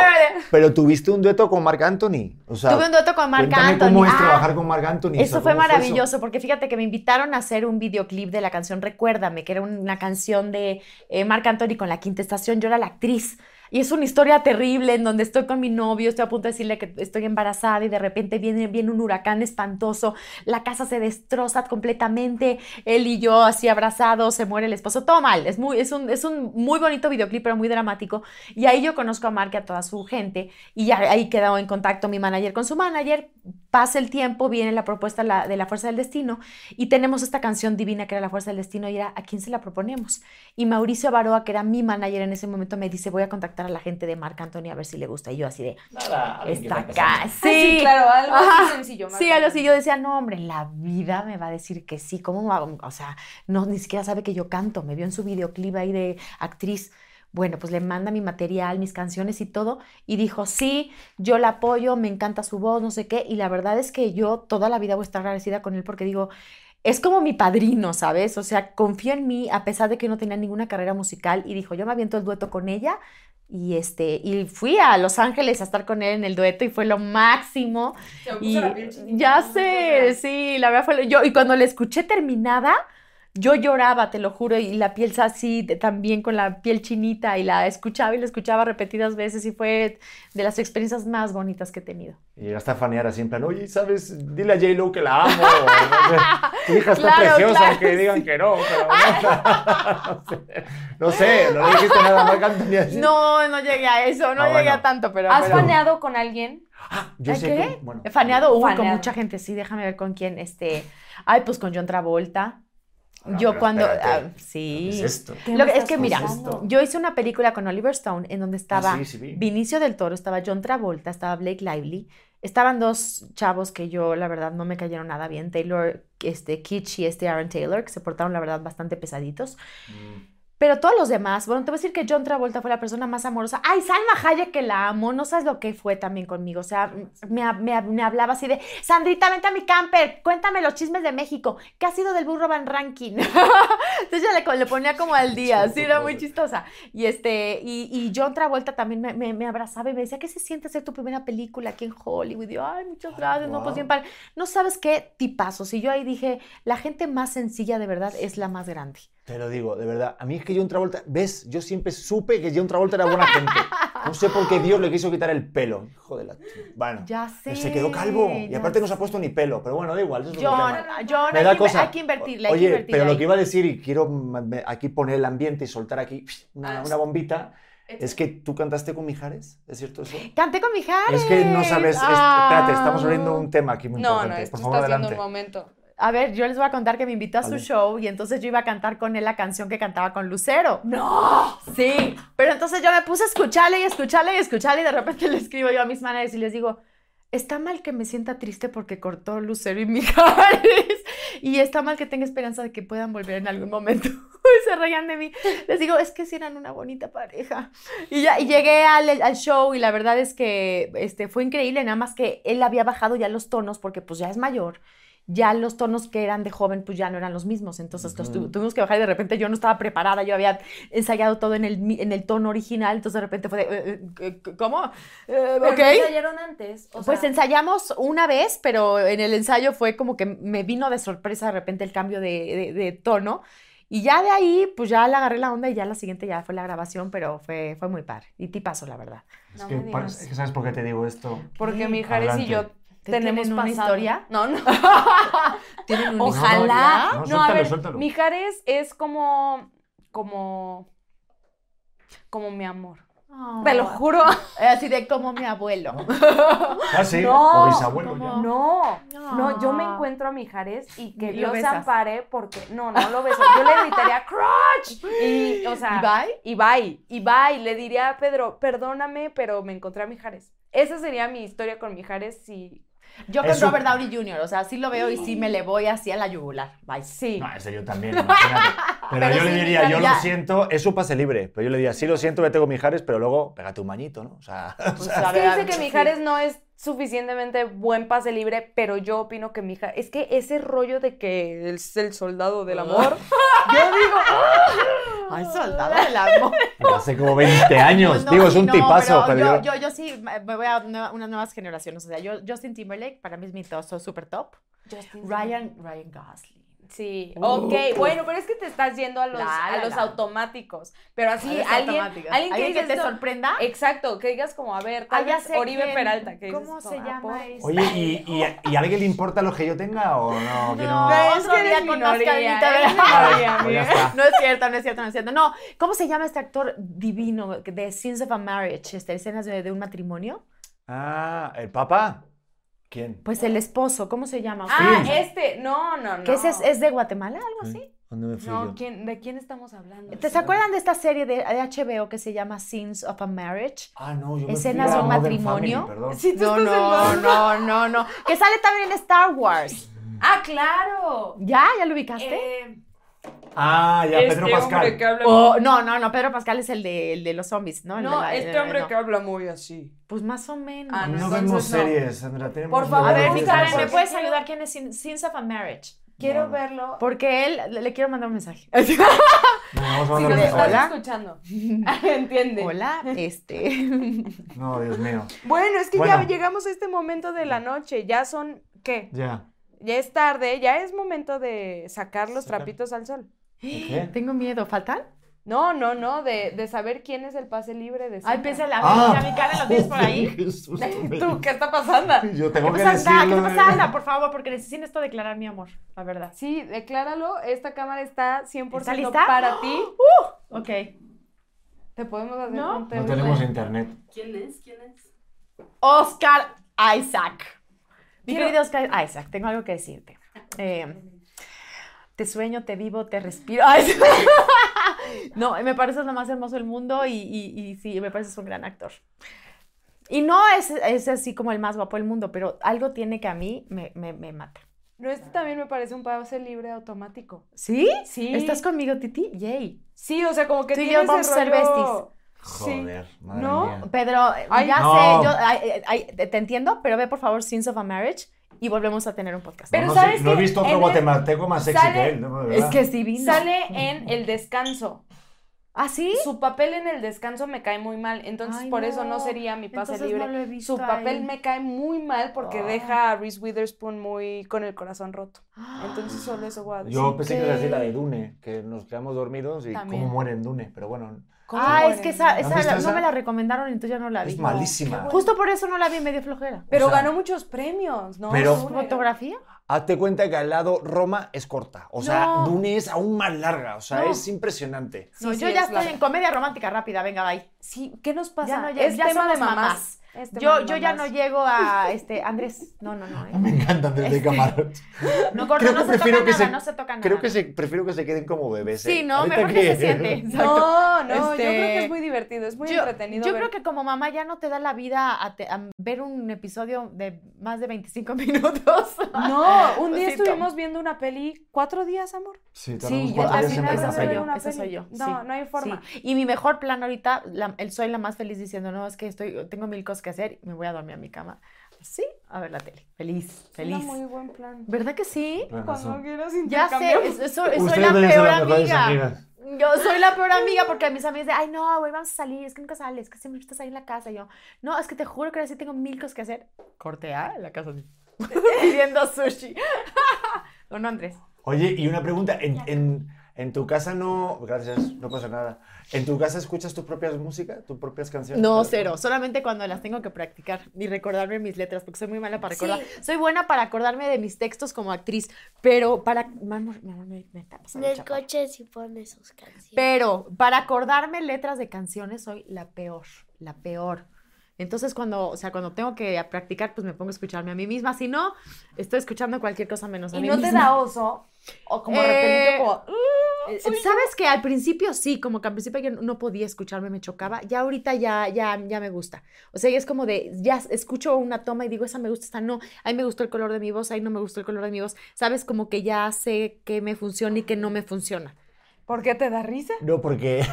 pero tuviste un dueto con Marc Anthony. O sea, Tuve un dueto con Marc Anthony. cómo es Ah, trabajar con Marc Anthony. o sea, Eso fue maravilloso, porque fíjate que me invitaron a hacer un videoclip de la canción Recuérdame, que era una canción de eh, Marc Anthony con la quinta estación. Yo era la actriz. Y es una historia terrible en donde estoy con mi novio, estoy a punto de decirle que estoy embarazada y de repente viene, viene un huracán espantoso, la casa se destroza completamente, él y yo así abrazados, se muere el esposo, todo mal. Es, muy, es, un, es un muy bonito videoclip, pero muy dramático. Y ahí yo conozco a Marc y a toda su gente y ya ahí quedó en contacto mi manager con su manager. Pasa el tiempo, viene la propuesta de la Fuerza del Destino y tenemos esta canción divina que era la Fuerza del Destino y era ¿a quién se la proponemos? Y Mauricio Avaroa, que era mi manager en ese momento, me dice voy a contactar a la gente de Marc Anthony a ver si le gusta. Y yo así de, Nada, está acá. Ah, sí, claro, algo así sencillo. Sí, algo así. Yo decía, no, hombre, en la vida me va a decir que sí. ¿Cómo hago? O sea, no, ni siquiera sabe que yo canto. Me vio en su videoclip ahí de actriz. Bueno, pues le manda mi material, mis canciones y todo. Y dijo, sí, yo la apoyo, me encanta su voz, no sé qué. Y la verdad es que yo toda la vida voy a estar agradecida con él porque digo, es como mi padrino, ¿sabes? O sea, confío en mí a pesar de que no tenía ninguna carrera musical. Y dijo, yo me aviento el dueto con ella. Y, este, y fui a Los Ángeles a estar con él en el dueto y fue lo máximo. Y ya sé, sí, la verdad fue. lo- Yo, y cuando la escuché terminada, yo lloraba, te lo juro, y la piel así, de- también con la piel chinita, y la escuchaba y la escuchaba repetidas veces, y fue de las experiencias más bonitas que he tenido. Y llegaste a fanear así en plan, oye, ¿sabes? Dile a J-Lo que la amo. Tu hija está Claro, preciosa, claro, aunque digan que no. Pero no, sé, no sé, no le dijiste nada a Marc Anthony así. No, no llegué a eso, no Ah, llegué bueno. a tanto, pero... ¿Has pero- faneado con alguien? Yo ¿Eh, sé qué? que, bueno, He faneado, uy, con Faneado. mucha gente, sí, déjame ver con quién, este... Ay, pues con John Travolta. No, yo cuando... ah, ¿Qué sí. es esto? ¿Qué Lo me que- es estás que mira, yo hice una película con Oliver Stone en donde estaba Ah, sí, sí vi. Vinicio del Toro, estaba John Travolta, estaba Blake Lively, estaban dos chavos que yo la verdad no me cayeron nada bien, Taylor, este Kitsch y este Aaron Taylor, que se portaron la verdad bastante pesaditos. Mm. Pero todos los demás, bueno, te voy a decir que John Travolta fue la persona más amorosa. Ay, Salma Hayek, que la amo, no sabes lo que fue también conmigo. O sea, me, me- me hablaba así de, Sandrita, vente a mi camper, cuéntame los chismes de México. ¿Qué ha sido del burro Van Ranking? Entonces yo le, le ponía como al día, sí, era muy chistosa. Y este, y, y John Travolta también me, me- me abrazaba y me decía, ¿qué se siente hacer tu primera película aquí en Hollywood? Y yo, ay, muchas gracias, no, pues bien padre. No sabes qué tipazos. Y yo ahí dije, la gente más sencilla de verdad es la más grande. Te lo digo, de verdad. A mí es que John Travolta, ves, yo siempre supe que John Travolta era buena gente. No sé por qué Dios le quiso quitar el pelo. Hijo de la... Bueno, Ya sé. se quedó calvo. Y aparte no se ha sé. puesto ni pelo. Pero bueno, da igual. Eso es John. John, Me hay, da que, cosa. hay que invertirle, Oye, invertirle pero lo ahí. que iba a decir, y quiero aquí poner el ambiente y soltar aquí una, una bombita, es que tú cantaste con Mijares, ¿es cierto eso? Canté con Mijares. Es que no sabes, es- espérate, estamos abriendo un tema aquí muy No, importante. no, que Por está favor, haciendo adelante. un momento. A ver, yo les voy a contar que me invitó a su show y entonces yo iba a cantar con él la canción que cantaba con Lucero. ¡No! Sí, pero entonces yo me puse a escucharle y escucharle y escucharle y de repente le escribo yo a mis managers y les digo, está mal que me sienta triste porque cortó Lucero y Mijares y está mal que tenga esperanza de que puedan volver en algún momento. Y se reían de mí. Les digo, es que sí eran una bonita pareja. Y ya y llegué al, al show y la verdad es que este, fue increíble, nada más que él había bajado ya los tonos porque pues ya es mayor. Ya los tonos que eran de joven pues ya no eran los mismos, entonces los tu- Ujú. tuvimos que bajar y de repente yo no estaba preparada, yo había ensayado todo en el, mi- en el tono original, entonces de repente fue de, eh, eh, ¿cómo? Eh, Pero ok. ¿no ensayaron antes? O Pues sea, ensayamos una vez, pero en el ensayo fue como que me vino de sorpresa de repente el cambio de, de- de tono. Y ya de ahí, pues ya le agarré la onda y ya la siguiente ya fue la grabación, pero fue, fue muy padre. Y tipazo, la verdad. Es No que, ¿sabes por qué te digo esto? Porque ¿Qué? Mijares y yo Adelante. ¿Te tenemos tienen una pasado. historia? No, no. ¿Tienen una Ojalá. No, No, a suéltalo, ver, suéltalo. Mijares es como, como, como mi amor. historia? Te lo juro. Eh, Así de como mi abuelo. Ah, sí, No, o bisabuelo ya. No, no, yo me Ah. encuentro a Mijares y que Dios se ampare porque, no, no lo beso, yo le gritaría crotch y, o sea, ¿Y bye? y bye, y bye, le diría a Pedro, perdóname, pero me encontré a Mijares. Esa sería mi historia con Mijares si, Yo con Robert Downey Jr., o sea, sí lo veo y sí me le voy así a la yugular. Bye. sí. No, ese yo también, imagínate. Pero, Pero yo le diría, yo ya- lo siento, es un pase libre. Pero yo le diría, sí lo siento, vete con Mijares, pero luego pégate un mañito, ¿no? O sea, o Pues, sea, Es que dice que. Mijares no es suficientemente buen pase libre, pero yo opino que Mijares, es que ese rollo de que es el soldado del amor, yo digo, Ay, soldado del amor. hace como 20 años. No, Digo, es un no, tipazo, pero, yo, yo... yo, yo sí me voy a nueva- unas nuevas generaciones. O sea, yo, Justin Timberlake, para mí es mi toso super top. Ryan, Ryan Gosling. Sí, Uh. ok, bueno, pero es que te estás yendo a los, La, a los la. automáticos. Pero así, alguien, alguien que, te esto- sorprenda. Exacto, que digas como, a ver, Ah, tal ya vez Oribe quién. Peralta. Que ¿Cómo dices, se ah, llama por- ese? Oye, ¿y, y, y a alguien le importa lo que yo tenga o no? Que No, no... es que eres con minoría, minoría, Pues. No es cierto, no es cierto, no es cierto. No, ¿cómo se llama este actor divino de Scenes of a Marriage? Este, escenas de, de un matrimonio. Ah, ¿el papá? ¿Quién? Pues el esposo, ¿cómo se llama? Ah, Sí. este, no, no, no. ¿Qué es, es, es de Guatemala, algo así? ¿Dónde me fui No, yo? ¿quién, ¿de quién estamos hablando? ¿Te se acuerdan de esta serie de, de HBO que se llama Scenes of a Marriage? Ah, no, yo Escenas de un matrimonio. Family. Sí, No, no, no, no, no. Que sale también en Star Wars. Ah, claro. ¿Ya? ¿Ya lo ubicaste? Eh, Ah, ya, este Pedro Pascal. hombre que habla Oh, no, no, no, Pedro Pascal es el de, el de los zombies, ¿no? El No, la- este hombre no. que habla muy así. Pues más o menos. Ah, No Entonces, vemos no. series, Sandra. Tenemos Por favor, A ver, Karen. ¿me puedes ayudar? ¿Quién es Sin- Scenes of a Marriage? Quiero verlo. Porque él, le, le quiero mandar un mensaje. No, vamos a Si nos estás. Hola. escuchando. Entiende. Hola, este. No, Dios mío. Bueno, es que Bueno. ya llegamos a este momento de la noche. Ya son, ¿qué? Ya. Ya es tarde, ya es momento de sacar los Sacar. trapitos al sol. ¿Qué? Tengo miedo. ¿Faltan? No, no, no, de, de saber quién es el pase libre de Ay, pensé la Ah. mira mi cara, lo tienes por ahí. Me ¿Tú qué está pasando? Yo tengo ¿Qué que pasa, Anda? ¿Qué decirlo. te pasa, Anda? Por favor, porque necesito esto declarar mi amor, la verdad. Sí, decláralo, esta cámara está 100% ¿Está lista? para ti. Ok. Te podemos hacer ¿No? conteo. No tenemos internet. ¿Quién es? ¿Quién es? Oscar Isaac. Mi Quiero- querido Oscar Isaac, tengo algo que decirte. Eh, te sueño, te vivo, te respiro. Ay, no, me pareces lo más hermoso del mundo y, y, y sí, me pareces un gran actor. Y no es, es así como el más guapo del mundo, pero algo tiene que a mí me, me, me mata. No, este también me parece un pase libre automático. ¿Sí? Sí. ¿Estás conmigo, Titi? Yay. Sí, o sea, como que Tú y yo vamos a ser rollo- Joder, madre ¿No? mía. Pedro, Ay, ya no. sé, yo ay, ay, te entiendo, pero ve por favor Sins of a Marriage y volvemos a tener un podcast. Pero no, ¿sabes no he visto otro guatemalteco más sexy sale- que él. no, de es que sí vino. Sale en el descanso. ¿Ah, sí? Su papel en el descanso me cae muy mal, entonces Ay, por eso no no. sería mi pase Entonces libre. no lo he visto Su papel ahí. me cae muy mal porque Oh. deja a Reese Witherspoon muy con el corazón roto. Entonces solo eso voy a decir. Yo pensé que que- iba a decir la de Dune, que nos quedamos dormidos y También. cómo muere en Dune, pero bueno, ¿Cómo Ah, es que esa, ¿Has esa visto la- esa? no me la recomendaron y entonces ya no la vi. es malísima. bueno. Justo por eso no la vi medio flojera. Pero O sea, ganó muchos premios, ¿no? pero-. ¿Fotografía? Hazte cuenta que al lado Roma es corta, o sea, No. Dune es aún más larga, o sea, No. es impresionante. No, sí, yo ya estoy larga. en comedia romántica rápida, venga, bye. Sí, ¿qué nos pasa? Ya no, ya- es ya tema de mamás. Yo, de yo ya no llego a este Andrés. No, no, no. ¿eh? Me encantan desde Este- cámara. No, Creo no que se toca que nada, se- no se toca nada. Creo que se, prefiero que se queden como bebés. Sí, ¿eh? no, Ahorita mejor que se siente. Exacto. No, no, yo Este, creo que es muy divertido, es muy yo, entretenido. yo ver- creo que como mamá ya no te da la vida a, te- a ver un episodio de más de 25 minutos. No, un día estuvimos viendo una peli cuatro días, amor. Sí, Sí, yo una ve peli. una Esa soy yo. No, sí, no hay forma. sí. Y mi mejor plan ahorita, la- el soy la más feliz diciendo, no, es que estoy, tengo mil cosas que hacer y me voy a dormir a mi cama. Sí, a ver la tele. Feliz, feliz. muy buen plan. ¿Verdad que sí? Cuando quieras Ya sé, es- eso- soy Ustedes la peor las mejores amiga. amigas. Yo soy la peor amiga porque mis amigas de, ay, no, güey, vamos a salir, es que nunca sales, es que siempre estás ahí en la casa. Y yo, no, es que te juro que ahora sí tengo mil cosas que hacer. Corte A, en la casa así. Pidiendo sushi. ¿O no, Andrés? Oye, y una pregunta, en, en, en tu casa no, gracias, no pasa nada. ¿En tu casa escuchas tus propias músicas, tus propias canciones? No, cero. Solamente cuando las tengo que practicar y recordarme mis letras, porque soy muy mala para recordar. Sí. Soy buena para acordarme de mis textos como actriz, pero para. Amor, me, me está En pasando el chaparro. coche sí pone sus canciones. Pero para acordarme letras de canciones soy la peor, la peor. Entonces cuando, o sea, cuando tengo que practicar, pues me pongo a escucharme a mí misma. Si no, estoy escuchando cualquier cosa menos a ¿Y mí no te misma. da oso? O como Eh, repelito, como... Eh, Sabes que al principio sí, como que al principio yo no podía escucharme, me chocaba. Ya ahorita ya, ya, ya me gusta. O sea, ya es como de, ya escucho una toma y digo, esa me gusta, esta no. Ahí me gustó el color de mi voz, ahí no me gustó el color de mi voz. Sabes, como que ya sé qué me funciona y qué no me funciona. ¿Por qué te da risa? No, porque,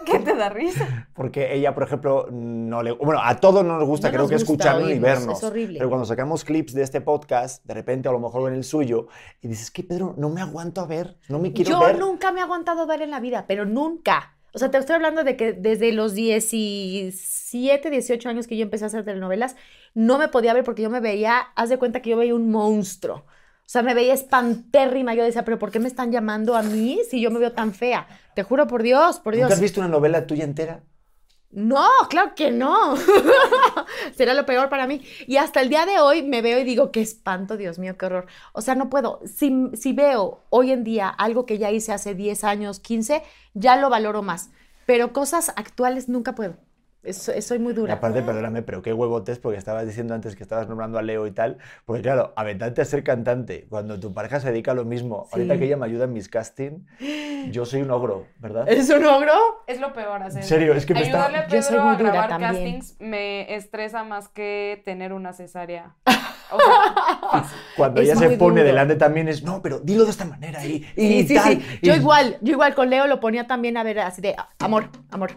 ¿Qué te da risa? porque ella, por ejemplo, no le... Bueno, a todos no nos gusta, No creo nos que gusta escucharnos y vernos. es horrible. Pero cuando sacamos clips de este podcast, de repente a lo mejor en el suyo, y dices, que Pedro, no me aguanto a ver, no me quiero Yo ver. nunca me he aguantado ver en la vida, pero nunca. O sea, te estoy hablando de que desde los 17, 18 años que yo empecé a hacer telenovelas, no me podía ver porque yo me veía, haz de cuenta que yo veía un monstruo. O sea, me veía espantérrima. Yo decía, pero ¿por qué me están llamando a mí si yo me veo tan fea? Te juro por Dios, por ¿Nunca Dios. has visto una novela tuya entera? No, claro que no. Será lo peor para mí. Y hasta el día de hoy me veo y digo, qué espanto, Dios mío, qué horror. O sea, no puedo. Si, si veo hoy en día algo que ya hice hace 10 años, 15, ya lo valoro más. Pero cosas actuales nunca puedo. Es- es- soy muy Y dura. aparte, perdóname, pero qué huevotes, porque estabas diciendo antes que estabas nombrando a Leo y tal. Porque claro, aventarte a ser cantante cuando tu pareja se dedica a lo mismo. Ahorita Sí. que ella me ayuda en mis casting, yo soy un ogro, ¿verdad? ¿Eres un ogro? Es lo peor hacer. En serio, es que me está... Ayudarle a Yo Pedro soy muy a dura grabar también. castings me estresa más que tener una cesárea. O sea, Cuando Es ella se pone duro. delante también es, no, pero dilo de esta manera y, y Sí, sí, tal. sí. Yo y- igual, yo igual con Leo lo ponía también a ver así de amor, amor.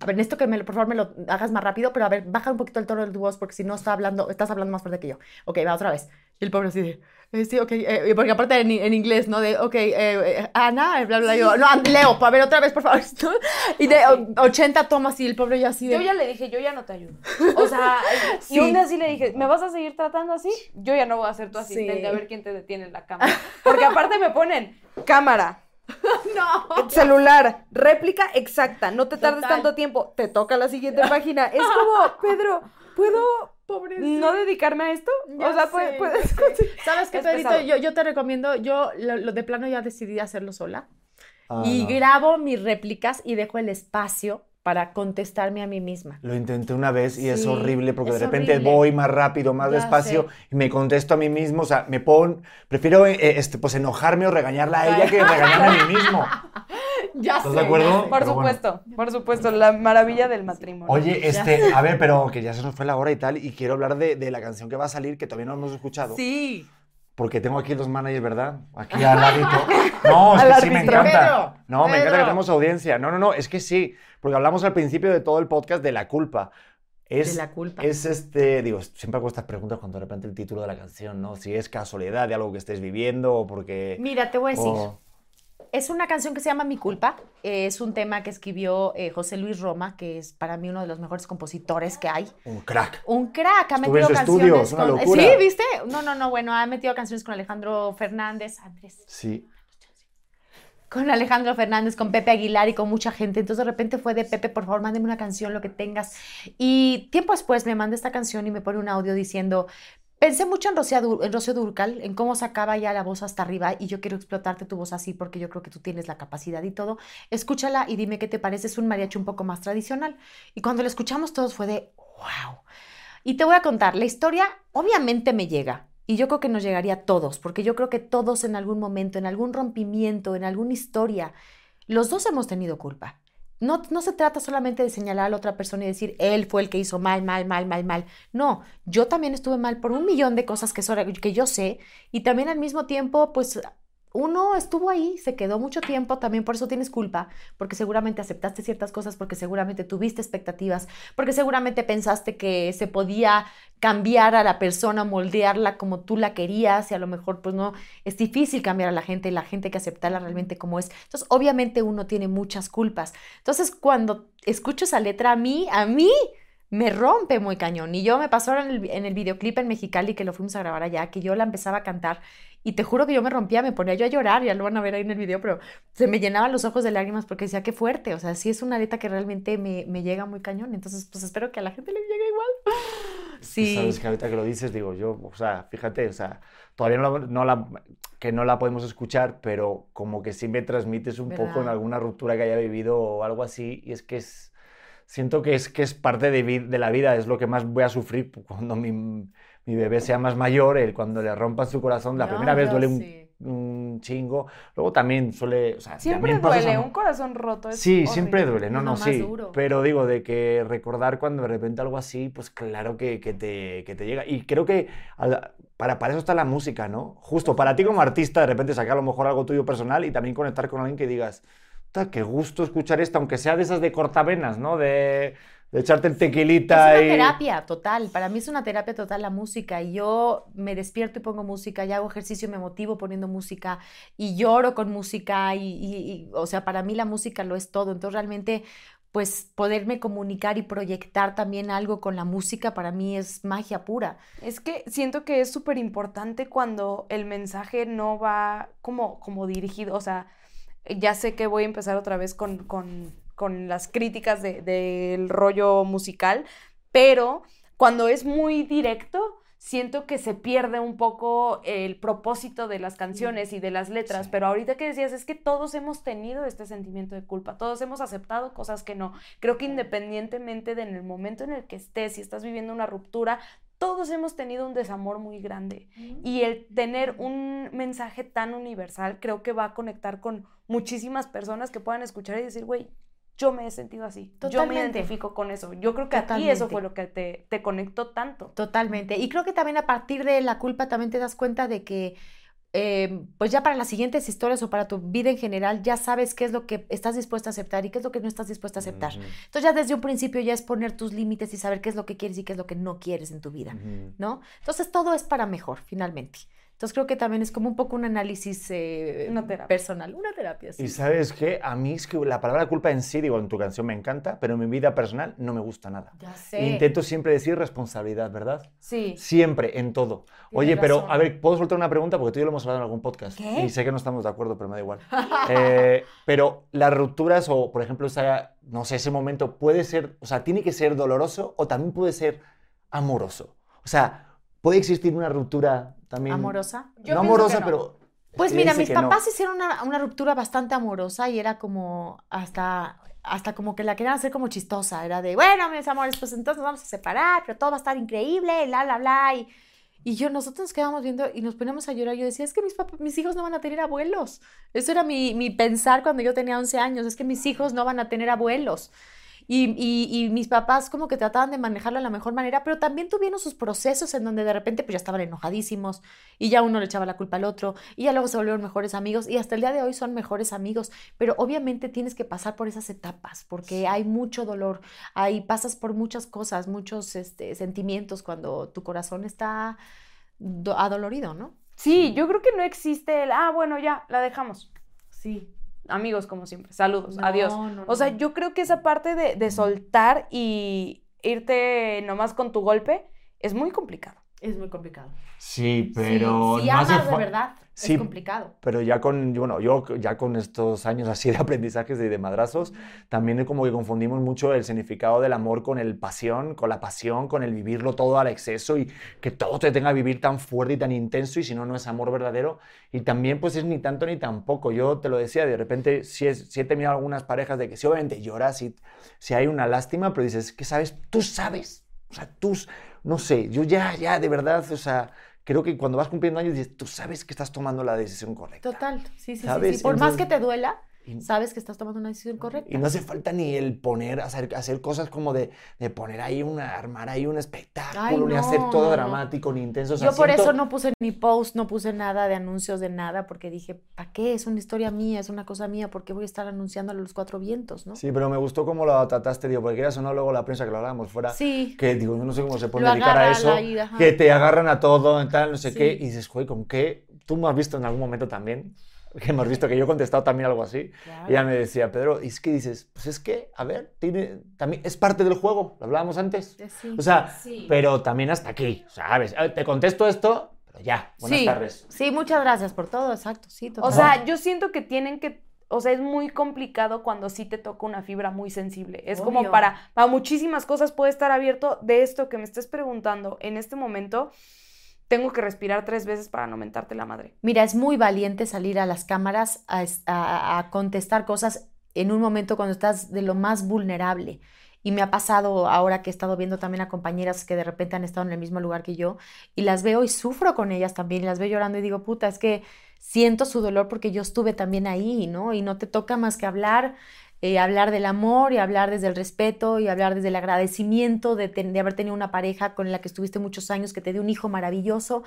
A ver, necesito que me por favor me lo hagas más rápido, pero a ver, baja un poquito el tono de tu voz porque si no está hablando, estás hablando más fuerte que yo. Ok, va otra vez. Y el pobre así de, eh, sí, ok, eh, porque aparte en, en, inglés, ¿no? De, ok, eh, eh Ana, bla, bla, yo, no, Leo, a ver, otra vez, por favor. Y de 80 tomas y el pobre ya así de... Yo ya le dije, yo ya no te ayudo. O sea, y un día sí le dije, ¿me vas a seguir tratando así? Yo ya no voy a ser tu asistente, a ver quién te detiene en la cámara. Porque aparte me ponen cámara, no. Celular, réplica exacta, no te tardes tanto tiempo, te toca la siguiente página. Es como, Pedro, ¿puedo no dedicarme a esto? o sea, puedes... ¿Sabes qué, Pedrito? Yo, yo, te recomiendo, yo lo, de plano ya decidí hacerlo sola. Ah, y grabo mis réplicas y dejo el espacio para contestarme a mí misma. Lo intenté una vez y es horrible porque de repente voy más rápido, más despacio y me contesto a mí mismo, o sea, me pongo, prefiero eh, este, pues enojarme o regañarla a ella que regañarme a mí mismo. Ya ¿Estás de acuerdo? Por supuesto, por supuesto, la maravilla del matrimonio. Oye, este, a ver, pero que ya se nos fue la hora y tal, y quiero hablar de, de la canción que va a salir, que todavía no hemos escuchado. Sí porque tengo aquí los managers, ¿verdad? Aquí al ladito. No, es que sí me encanta. No, me encanta que tenemos audiencia. No, no, no, es que sí, porque hablamos al principio de todo el podcast de la culpa. Es, de la culpa. Es este, digo, siempre hago estas preguntas cuando de repente el título de la canción, ¿no? Si es casualidad de algo que estés viviendo o porque... Mira, te voy a decir es una canción que se llama Mi culpa. es un tema que escribió eh, José Luis Roma, que es para mí uno de los mejores compositores que hay. Un crack. Un crack. Ha metido canciones con... Sí, ¿viste? No, no, no. Bueno, ha metido canciones con Alejandro Fernández. Andrés. Sí. Con Alejandro Fernández, con Pepe Aguilar y con mucha gente. Entonces de repente fue de Pepe, por favor, mándeme una canción, lo que tengas. Y tiempo después me manda esta canción y me pone un audio diciendo, Pensé mucho en Rocío, Durcal, en cómo sacaba ya la voz hasta arriba y yo quiero explotarte tu voz así porque yo creo que tú tienes la capacidad y todo. Escúchala y dime qué te parece. Es un mariachi un poco más tradicional. Y cuando lo escuchamos todos fue de wow. Y te voy a contar, la historia obviamente me llega y yo creo que nos llegaría a todos porque yo creo que todos en algún momento, en algún rompimiento, en alguna historia, los dos hemos tenido culpa. No, se trata solamente de señalar a la otra persona y decir, él fue el que hizo mal, mal, mal, mal, mal. No, yo también estuve mal por un millón de cosas que, que yo sé y también al mismo tiempo, pues uno estuvo ahí, se quedó mucho tiempo, también por eso tienes culpa, porque seguramente aceptaste ciertas cosas, porque seguramente tuviste expectativas, porque seguramente pensaste que se podía cambiar a la persona, moldearla como tú la querías y a lo mejor pues no, es difícil cambiar a la gente, la gente que aceptarla realmente como es. Entonces, obviamente uno tiene muchas culpas. Entonces, cuando escucho esa letra a mí, a mí me rompe muy cañón. Y yo me pasó en el, en el videoclip en Mexicali que lo fuimos a grabar allá, que yo la empezaba a cantar y te juro que yo me rompía, me ponía yo a llorar, ya lo van a ver ahí en el video, pero se me llenaban los ojos de lágrimas porque decía, qué fuerte, o sea, sí es una letra que realmente me, me llega muy cañón, entonces pues espero que a la gente le llegue igual. Sí. Sabes que ahorita que lo dices, digo, yo, o sea, fíjate, o sea, todavía no la, que no la podemos escuchar, pero como que sí me transmites un poco en alguna ruptura que haya vivido o algo así, y es que es, siento que es, que es parte de, de la vida, es lo que más voy a sufrir cuando mi mi bebé sea más mayor, el, cuando le rompan su corazón, la primera vez duele un, chingo. Luego también suele. O sea, siempre duele, un corazón roto. sí, siempre duele, no, no, sí. Pero digo, de que recordar cuando de repente algo así, pues claro que, que, te, que te, llega. Y creo que para, para eso está la música, ¿no? Justo para ti como artista, de repente sacar a lo mejor algo tuyo personal y también conectar con alguien que digas, qué gusto escuchar esto, aunque sea de esas de cortavenas, ¿no? De de echarte el tequilita. Es una terapia total, para mí es una terapia total la música y yo me despierto y pongo música y hago ejercicio y me motivo poniendo música y lloro con música y, o sea, para mí la música lo es todo, entonces realmente pues poderme comunicar y proyectar también algo con la música para mí es magia pura. Es que siento que es súper importante cuando el mensaje no va como, como dirigido, o sea, ya sé que voy a empezar otra vez con, con con las críticas del rollo musical, pero cuando es muy directo, siento que se pierde un poco el propósito de las canciones y de las letras, pero ahorita que decías es que todos hemos tenido este sentimiento de culpa, todos hemos aceptado cosas que no. Creo que independientemente de en el momento en el que estés, si estás viviendo una ruptura, todos hemos tenido un desamor muy grande. Y el tener un mensaje tan universal creo que va a conectar con muchísimas personas que puedan escuchar y decir, güey, yo me he sentido así. Yo me identifico con eso. Yo creo que a ti eso fue lo que te, te conectó tanto. Totalmente. Y creo que también a partir de la culpa también te das cuenta de que eh, pues ya para las siguientes historias o para tu vida en general, ya sabes qué es lo que estás dispuesta a aceptar y qué es lo que no estás dispuesta a aceptar. Entonces ya desde un principio ya es poner tus límites y saber qué es lo que quieres y qué es lo que no quieres en tu vida. ¿no? Entonces todo es para mejor, finalmente. Entonces creo que también es como un poco un análisis eh, Una personal, una terapia. sí. Y sabes qué, a mí es que la palabra culpa en sí, digo, en tu canción me encanta, pero en mi vida personal no me gusta nada. Ya sé. Intento siempre decir responsabilidad, ¿verdad? Sí. Siempre, en todo. Oye, Tienes pero razón. a ver, ¿puedo soltar una pregunta? Porque tú y yo lo hemos hablado en algún podcast. ¿Qué? Y sé que no estamos de acuerdo, pero me da igual. Eh, pero las rupturas o, por ejemplo, esa, no sé, ese momento puede ser, o sea, tiene que ser doloroso o también puede ser amoroso. O sea, puede existir una ruptura también... Amorosa. Yo no amorosa, no. pero... Pues mira, mis no. papás hicieron una, una ruptura bastante amorosa y era como hasta, hasta como que la querían hacer como chistosa. Era de, bueno, mis amores, pues entonces nos vamos a separar, pero todo va a estar increíble, bla, bla, bla. Y, y yo, nosotros nos quedábamos viendo y nos poníamos a llorar. Yo decía, es que mis, papás, mis hijos no van a tener abuelos. Eso era mi, mi pensar cuando yo tenía 11 años, es que mis hijos no van a tener abuelos. Y, y, y mis papás como que trataban de manejarlo de la mejor manera, pero también tuvieron sus procesos en donde de repente pues ya estaban enojadísimos y ya uno le echaba la culpa al otro y ya luego se volvieron mejores amigos y hasta el día de hoy son mejores amigos, pero obviamente tienes que pasar por esas etapas porque hay mucho dolor, hay pasas por muchas cosas, muchos este, sentimientos cuando tu corazón está do- adolorido, ¿no? Sí, yo creo que no existe el, ah, bueno, ya, la dejamos. Sí. Amigos, como siempre. Saludos. No, Adiós. no, O sea, no. yo creo que esa parte de, de soltar y irte nomás con tu golpe es muy complicado. Es muy complicado. Sí, pero... si no hace amas de verdad, Sí, es complicado. Pero ya con, bueno, yo ya con estos años así de aprendizajes y de madrazos, también como que confundimos mucho el significado del amor con el pasión, con la pasión, con el vivirlo todo al exceso y que todo te tenga que vivir tan fuerte y tan intenso y si no, no es amor verdadero. Y también pues es ni tanto ni tampoco. Yo te lo decía, de repente sí, es, sí he tenido algunas parejas de que sí, obviamente lloras, sí, sí hay una lástima, pero dices, ¿qué sabes? Tú sabes. O sea, tú, no sé, yo ya, ya, de verdad, o sea, creo que cuando vas cumpliendo años dices, tú sabes que estás tomando la decisión correcta. Total, sí, sí, sí, ¿Sabes? sí. Por más que te duela, Y- sabes que estás tomando una decisión correcta. Y no hace falta ni el poner, hacer, hacer cosas como de, de poner ahí una, armar ahí un espectáculo, Ay, ni hacer no, todo no, no. dramático, ni intenso. o sea, Yo por siento- eso no puse ni post, no puse nada de anuncios de nada, porque dije, ¿para qué? Es una historia mía, es una cosa mía, ¿por qué voy a estar anunciando a los cuatro vientos, no? Sí, pero me gustó cómo lo trataste, digo, porque quieras o no, luego la prensa que lo hablábamos fuera, Sí. que digo, yo no sé cómo se puede dedicar a eso, ida, ajá. que te agarran a todo, tal, no sé Sí. qué, y dices, joder, ¿con qué? Tú me has visto en algún momento también, que has visto que yo he contestado también algo así, Claro. y ella me decía, Pedro, y es que dices, pues es que, a ver, tiene, también, es parte del juego, lo hablábamos antes. Eh, sí. O sea, Sí. pero también hasta aquí, ¿sabes? Te contesto esto, pero ya, buenas sí, tardes. sí, muchas gracias por todo, exacto, sí, O total. sea, yo siento que tienen que, o sea, es muy complicado cuando sí te toca una fibra muy sensible. Es como Obvio. para, para muchísimas cosas puede estar abierto de esto que me estés preguntando en este momento. Tengo que respirar tres veces para no mentarte la madre. Mira, es muy valiente salir a las cámaras a, a contestar cosas en un momento cuando estás de lo más vulnerable. Y me ha pasado ahora que he estado viendo también a compañeras que de repente han estado en el mismo lugar que yo y las veo y sufro con ellas también, y las veo llorando y digo, puta, es que siento su dolor porque yo estuve también ahí, ¿no? Y no te toca más que hablar, eh, hablar del amor y hablar desde el respeto y hablar desde el agradecimiento de, ten- de haber tenido una pareja con la que estuviste muchos años, que te dio un hijo maravilloso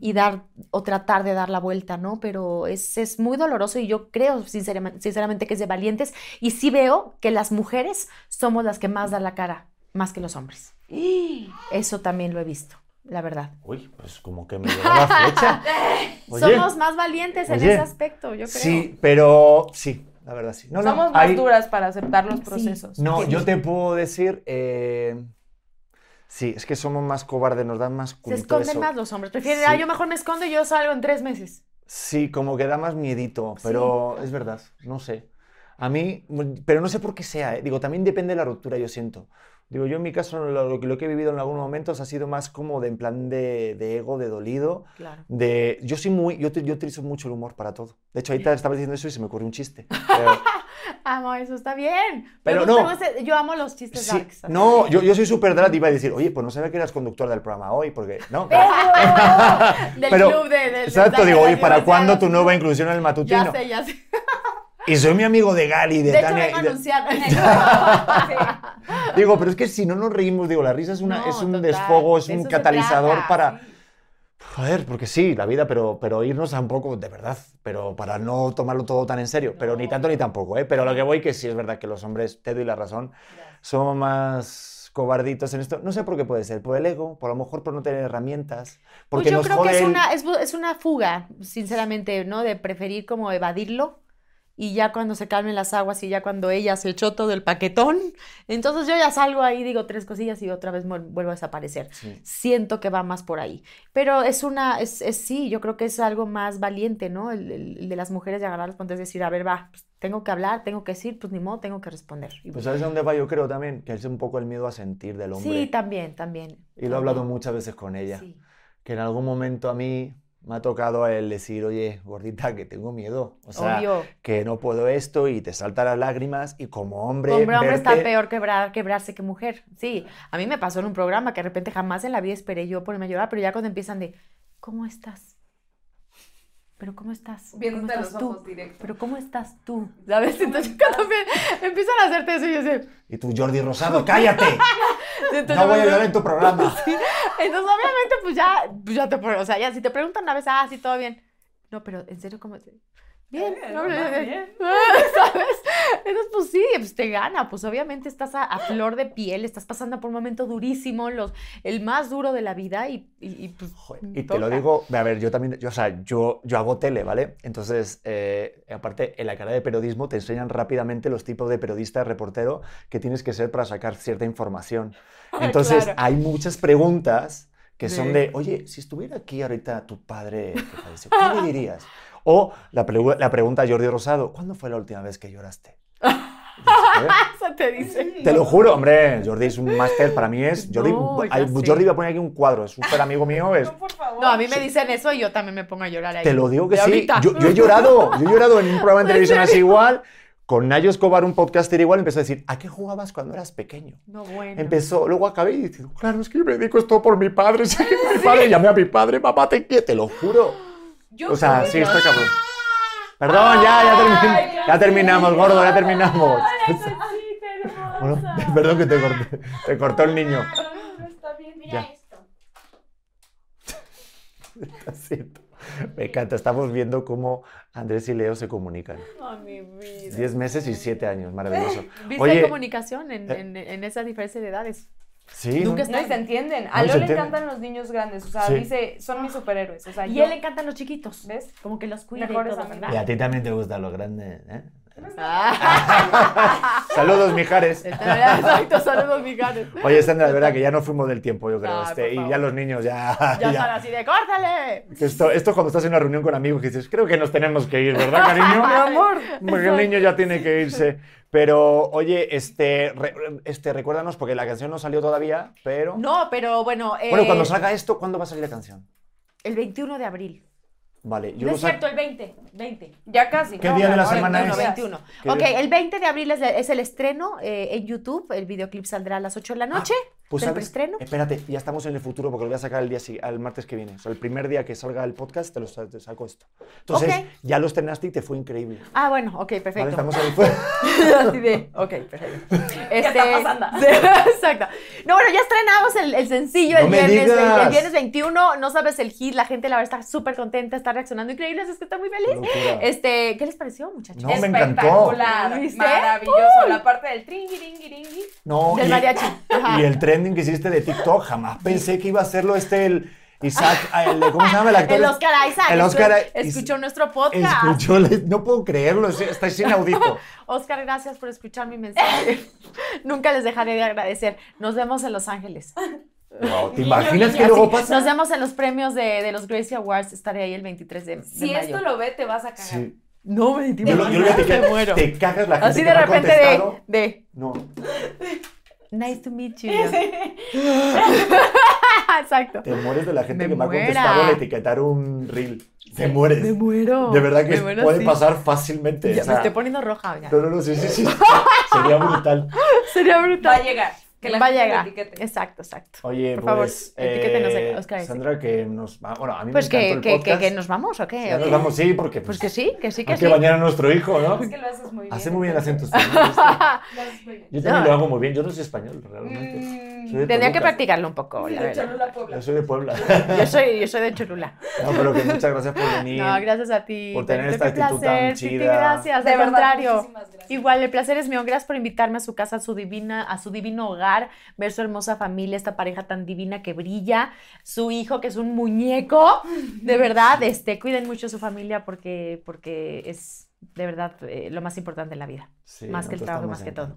y dar o tratar de dar la vuelta, ¿no? Pero es, es muy doloroso y yo creo sinceramente, sinceramente que es de valientes y sí veo que las mujeres somos las que más dan la cara, más que los hombres. Eso también lo he visto, la verdad. Uy, pues como que me llegó la flecha. Oye, somos más valientes en oye, ese aspecto, yo creo. Sí, pero sí, la verdad sí. No, no, Somos más hay- duras para aceptar los Sí. procesos. No, Sí. yo te puedo decir, eh, sí, es que somos más cobardes, nos dan más Se culito esconden eso. más los hombres. Prefieren, Sí. "Ah, yo mejor me escondo y yo salgo en tres meses. Sí, como que da más miedito, pero es verdad, no sé. A mí, pero no sé por qué sea, ¿eh? digo, también depende de la ruptura, yo siento. Digo, yo en mi caso lo, lo que- he vivido en algunos momentos ha sido más como de en plan de, de ego, de dolido, Claro. de... Yo soy muy, yo, yo utilizo mucho el humor para todo. De hecho, ahorita estaba diciendo eso y se me ocurrió un chiste. Pero- Amo, eso está bien. Pero no. ese- yo amo los chistes Sí, darks. no, yo, yo soy súper drag, iba a decir, oye, pues no sabía que eras conductor del programa hoy, porque... No, ¡Pedro! Del Pero- club de, de- de Exacto, digo, oye, ¿para cuándo tu nueva inclusión en el matutino? Ya sé, ya sé. Y soy mi amigo de Gali, de, De hecho, Tania. vengo a y de- anunciar. Digo, pero es que si no nos reímos, digo, la risa es, una, No, es un total, desfogo, es un catalizador para... sí. Joder, porque sí, la vida, pero, pero irnos a un poco, de verdad, pero para no tomarlo todo tan en serio, pero ni tanto ni tampoco, ¿eh? Pero lo que voy que sí es verdad que los hombres, te doy la razón, somos más cobarditos en esto. No sé por qué puede ser, por el ego, por lo mejor por no tener herramientas, porque Pues yo nos creo que es una, es, es una fuga, sinceramente, ¿no? De preferir como evadirlo y ya cuando se calmen las aguas y ya cuando ella se echó todo el paquetón, entonces yo ya salgo ahí, digo tres cosillas y otra vez vuelvo a desaparecer. Sí. Siento que va más por ahí. Pero es una, es, es sí, yo creo que es algo más valiente, ¿no? El, el- el de las mujeres de agarrar los puntos y decir, a ver, va, pues, tengo que hablar, tengo que decir, pues ni modo, tengo que responder. Y Pues ¿sabes a dónde va? Yo creo también que es un poco el miedo a sentir del hombre. sí, también, también. y lo he hablado muchas veces con ella. Sí. que en algún momento a mí me ha tocado el decir, oye, gordita, que tengo miedo. O sea, Obvio. que no puedo esto y te saltan las lágrimas y como hombre, Hombre, está peor quebrar, quebrarse que mujer. Sí, a mí me pasó en un programa que de repente jamás en la vida esperé yo ponerme a llorar, pero ya cuando empiezan de, ¿cómo estás? ¿Pero cómo estás? ¿Cómo Viéndote estás los tú? ojos directo. ¿Pero cómo estás tú? ¿Sabes? Entonces cuando me- empiezan a hacerte eso, yo sé... Y tú, Jordi Rosado, cállate. Entonces, No voy a llorar en tu programa. Sí, Entonces, obviamente, pues ya, pues ya te o sea, ya si te preguntan una vez, ah, sí, todo bien. No, pero en serio, ¿cómo? Bien, Eh, no, bien, bien. ¿sabes? Entonces, pues sí, pues te gana, pues obviamente estás a, a flor de piel, estás pasando por un momento durísimo, los, el más duro de la vida y, y, y, pues Joder, Y te lo digo, a ver, yo también, yo, o sea, yo, yo hago tele, ¿vale? Entonces, eh, aparte, en la carrera de periodismo te enseñan rápidamente los tipos de periodista, reportero que tienes que ser para sacar cierta información. Entonces, claro. hay muchas preguntas que son De- oye, si estuviera aquí ahorita tu padre falleció, ¿qué le dirías? O la, la pregunta a Jordi Rosado, ¿cuándo fue la última vez que lloraste? Eso te dice. Te lo juro, hombre, Jordi es un máster para mí es. Jordi, No, hay-. Jordi va a poner aquí un cuadro, es súper amigo mío, es, No, por favor. No, a mí me dicen eso y yo también me pongo a llorar ahí. te lo digo que De sí. Yo, yo he llorado, yo he llorado en un programa de ¿En televisión así igual. Con Nayo Escobar, un podcaster igual, empezó a decir, ¿a qué jugabas cuando eras pequeño? No, bueno. Empezó, luego acabé y diciendo, claro, es que me dedico esto por mi padre. Sí, mi padre, llamé a mi padre, mamá, te quiero, te lo juro. Yo O sea, sí, está cabrón. Perdón, ya, ya, termin- Ay, ya terminamos, gordo, ya terminamos. Bueno, perdón que te corté, te cortó el niño. No, no está bien. Mira Ya. esto. Me encanta, estamos viendo cómo Andrés y Leo se comunican. Ay, mi vida. 10 meses y 7 años, maravilloso. ¿Viste Oye, comunicación en, eh, en, en esa diferencia de edades? Sí, ¿no? Nunca No, y se entienden. A No, Leo le entienden. encantan los niños grandes. O sea, Sí. dice, son mis superhéroes. O sea, Y yo- él le encantan los chiquitos. ¿Ves? Como que los cuida Mejores amigos. ¿verdad? Y a ti también te gustan los grandes, ¿eh? Saludos, Mijares. Exacto, saludos, mijares. Oye, Sandra, de verdad que ya no fuimos del tiempo, yo creo. Ay, este, y ya los niños ya... Ya ya- están así de ¡córtale! Esto, esto cuando estás en una reunión con amigos que dices, creo que nos tenemos que ir, ¿verdad, cariño? Mi amor. Porque el niño ya tiene que irse. Pero, oye, este, re- este, recuérdanos, porque la canción no salió todavía, pero... No, pero bueno. eh, Bueno, cuando salga esto, ¿cuándo va a salir la canción? El 21 de abril. Vale, yo no lo es cierto, el 20. 20. Ya casi. ¿Qué día de la ahora semana en es? 21, días. 21. ¿Qué Ok, día? el 20 de abril es, es el estreno eh, en YouTube. El videoclip saldrá a las 8 de la noche. Pues del sabes, preestreno. espérate, ya estamos en el futuro porque lo voy a sacar el día al martes que viene. O sea, el primer día que salga el podcast te lo te saco esto. Entonces, Ok. ya lo estrenaste y te fue increíble. Ah, bueno, ok, Vale, perfecto. estamos en el Así de, ok, perfecto. Este, está pasando? exacto. No, bueno, ya estrenamos el, el sencillo el No me viernes, digas. el viernes 21. No sabes el hit, la gente la verdad está súper contenta, está reaccionando increíble, es que está muy feliz. Locura. Este, ¿qué les pareció, muchachos? No, me encantó. Espectacular. Maravilloso. La parte del tringiringiringui. No, Del y, mariachi. Ajá. y el trending que hiciste de TikTok, jamás pensé que iba a hacerlo este, el Isaac, el, ¿cómo se llama el actor? El Oscar Isaac. El Oscar escuchó nuestro podcast. Escuchó, no puedo creerlo, es- está inaudito. Oscar, gracias por escuchar mi mensaje. Nunca les dejaré de agradecer. Nos vemos en Los Ángeles. Wow, ¿Te imaginas que luego pasa? Nos vemos en los premios de, de los Gracie Awards. Estaré ahí el 23 de, de Si mayo. esto lo ve, te vas a cagar. Sí. No, me Yo, lo- yo a me etiquetar, muero. Te cagas la gente Así de repente de, de No. Nice to meet you. Exacto. Te mueres de la gente Me que me ha contestado al etiquetar un reel. Te mueres. Me muero. De verdad que Me muero, puede sí. pasar fácilmente. Ya o me sea, estoy poniendo roja. ya. No, no, no, sí, sí, sí. Sería brutal. Sería Va a brutal. llegar. Que la Va a gente llegar. etiquete. Exacto, exacto. Oye, Por favor, pues, etiquétenos a eh, Oscar. Sandra, que nos va. Bueno, a mí Pues me que, encantó que, el que, podcast. que nos vamos, ¿o qué? Ya ¿O nos qué? vamos, sí, porque Pues que sí, que sí, que hay sí. que bañar a nuestro hijo, ¿no? Es que lo haces muy bien. Hace muy bien el acento entonces. español. Lo haces muy bien. Yo también No. lo hago muy bien. Yo no soy español, realmente. Mm, de Tenía que practicarlo un poco, la verdad. Yo soy de Puebla. Yo soy, yo soy de Cholula. No, pero que muchas gracias por venir. No, gracias a ti. por tener esta actitud tan placer, chida. gracias, De verdad, contrario. muchísimas gracias. Igual, el placer es mío. Gracias por invitarme a su casa, a su divina, a su divino hogar, ver su hermosa familia, esta pareja tan divina que brilla, su hijo que es un muñeco. De verdad, este, cuiden mucho a su familia porque, porque es de verdad eh, lo más importante en la vida. Sí, más que el trabajo, más que todo.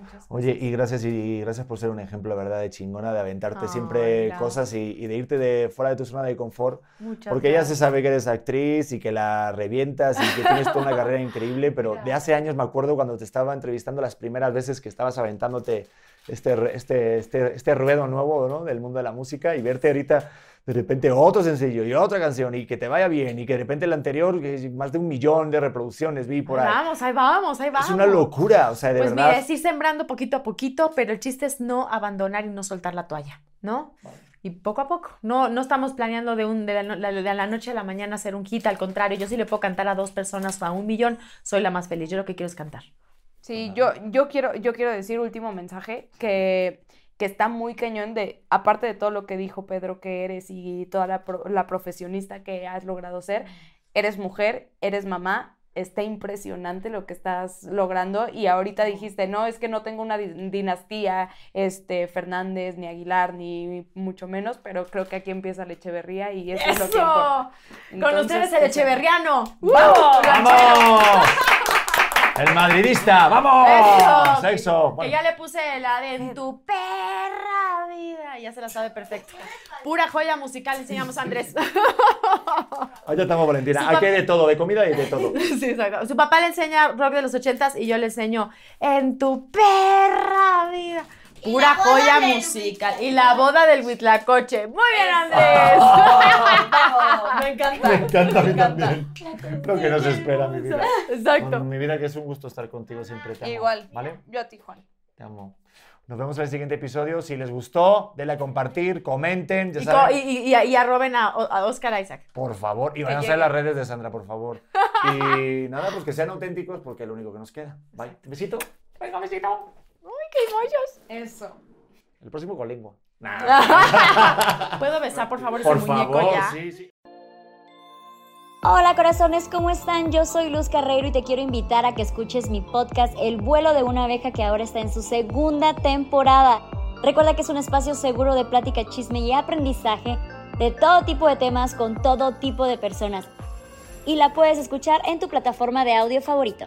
Muchas Oye, y gracias y gracias por ser un ejemplo, ¿verdad? De chingona, de aventarte siempre gracias. cosas y, y de irte de fuera de tu zona de confort. Muchas Porque ya se gracias. sabe que eres actriz y que la revientas y que tienes toda una carrera increíble, pero de hace años me acuerdo cuando te estaba entrevistando las primeras veces que estabas aventándote este, este, este, este ruedo nuevo ¿no? del mundo de la música y verte ahorita de repente otro sencillo y otra canción y que te vaya bien y que de repente el anterior, más de un millón de reproducciones vi por Ahí ahí. vamos, ahí vamos, ahí vamos. Es una locura, o sea, de Pues verdad. mira, es ir sembrando poquito a poquito, pero el chiste es no abandonar y no soltar la toalla, ¿no? Y poco a poco. No, no estamos planeando de, un, de, la- de la noche a la mañana hacer un hit, al contrario, yo sí le puedo cantar a dos personas o a un millón, soy la más feliz. Yo lo que quiero es cantar. Sí, yo, yo, quiero, yo quiero decir último mensaje que, que está muy cañón de, aparte de todo lo que dijo Pedro que eres y toda la, pro- la profesionista que has logrado ser, eres mujer, eres mamá, está impresionante lo que estás logrando y ahorita dijiste, no, es que no tengo una di- dinastía, este, Fernández, ni Aguilar, ni mucho menos, pero creo que aquí empieza la Echeverría y eso, es lo que importa. Con ustedes el. Echeverriano. ¡Vamos! ¡Vamos! El madridista, ¡vamos! Eso. Sexo. Que Bueno, ya le puse la de en tu perra vida. Ya se la sabe perfecto. Pura joya musical, enseñamos a Andrés. ahorita estamos Valentina. Su Aquí hay de todo, de comida y de todo. Sí, exacto. Su papá le enseña rock de los ochentas y yo le enseño en tu perra vida. Pura joya musical. Y la boda del Huitlacoche. Muy bien, Andrés. Me encanta. Me encanta a mí también. Lo que nos espera, mi vida. Exacto. Con mi vida, que es un gusto estar contigo siempre. Te amo, Igual, ¿Vale? yo a ti, Juan. Te amo. Nos vemos en el siguiente episodio. Si les gustó, denle a compartir, comenten. Ya Y, saben. co- y, y, y- arroben a, a Oscar Isaac. Por favor, y vayan a las redes de Sandra, por favor. Y nada, pues que sean auténticos porque es lo único que nos queda. Bye. Besito. Venga, besito. Uy, qué mollos. Eso. El próximo con lengua. ¿Puedo besar, por favor, Por ese muñeco ya? sí, sí. Hola corazones, ¿cómo están? Yo soy Luz Carreiro y te quiero invitar a que escuches mi podcast El vuelo de una abeja que ahora está en su segunda temporada. Recuerda que es un espacio seguro de plática, chisme y aprendizaje de todo tipo de temas con todo tipo de personas. Y la puedes escuchar en tu plataforma de audio favorito.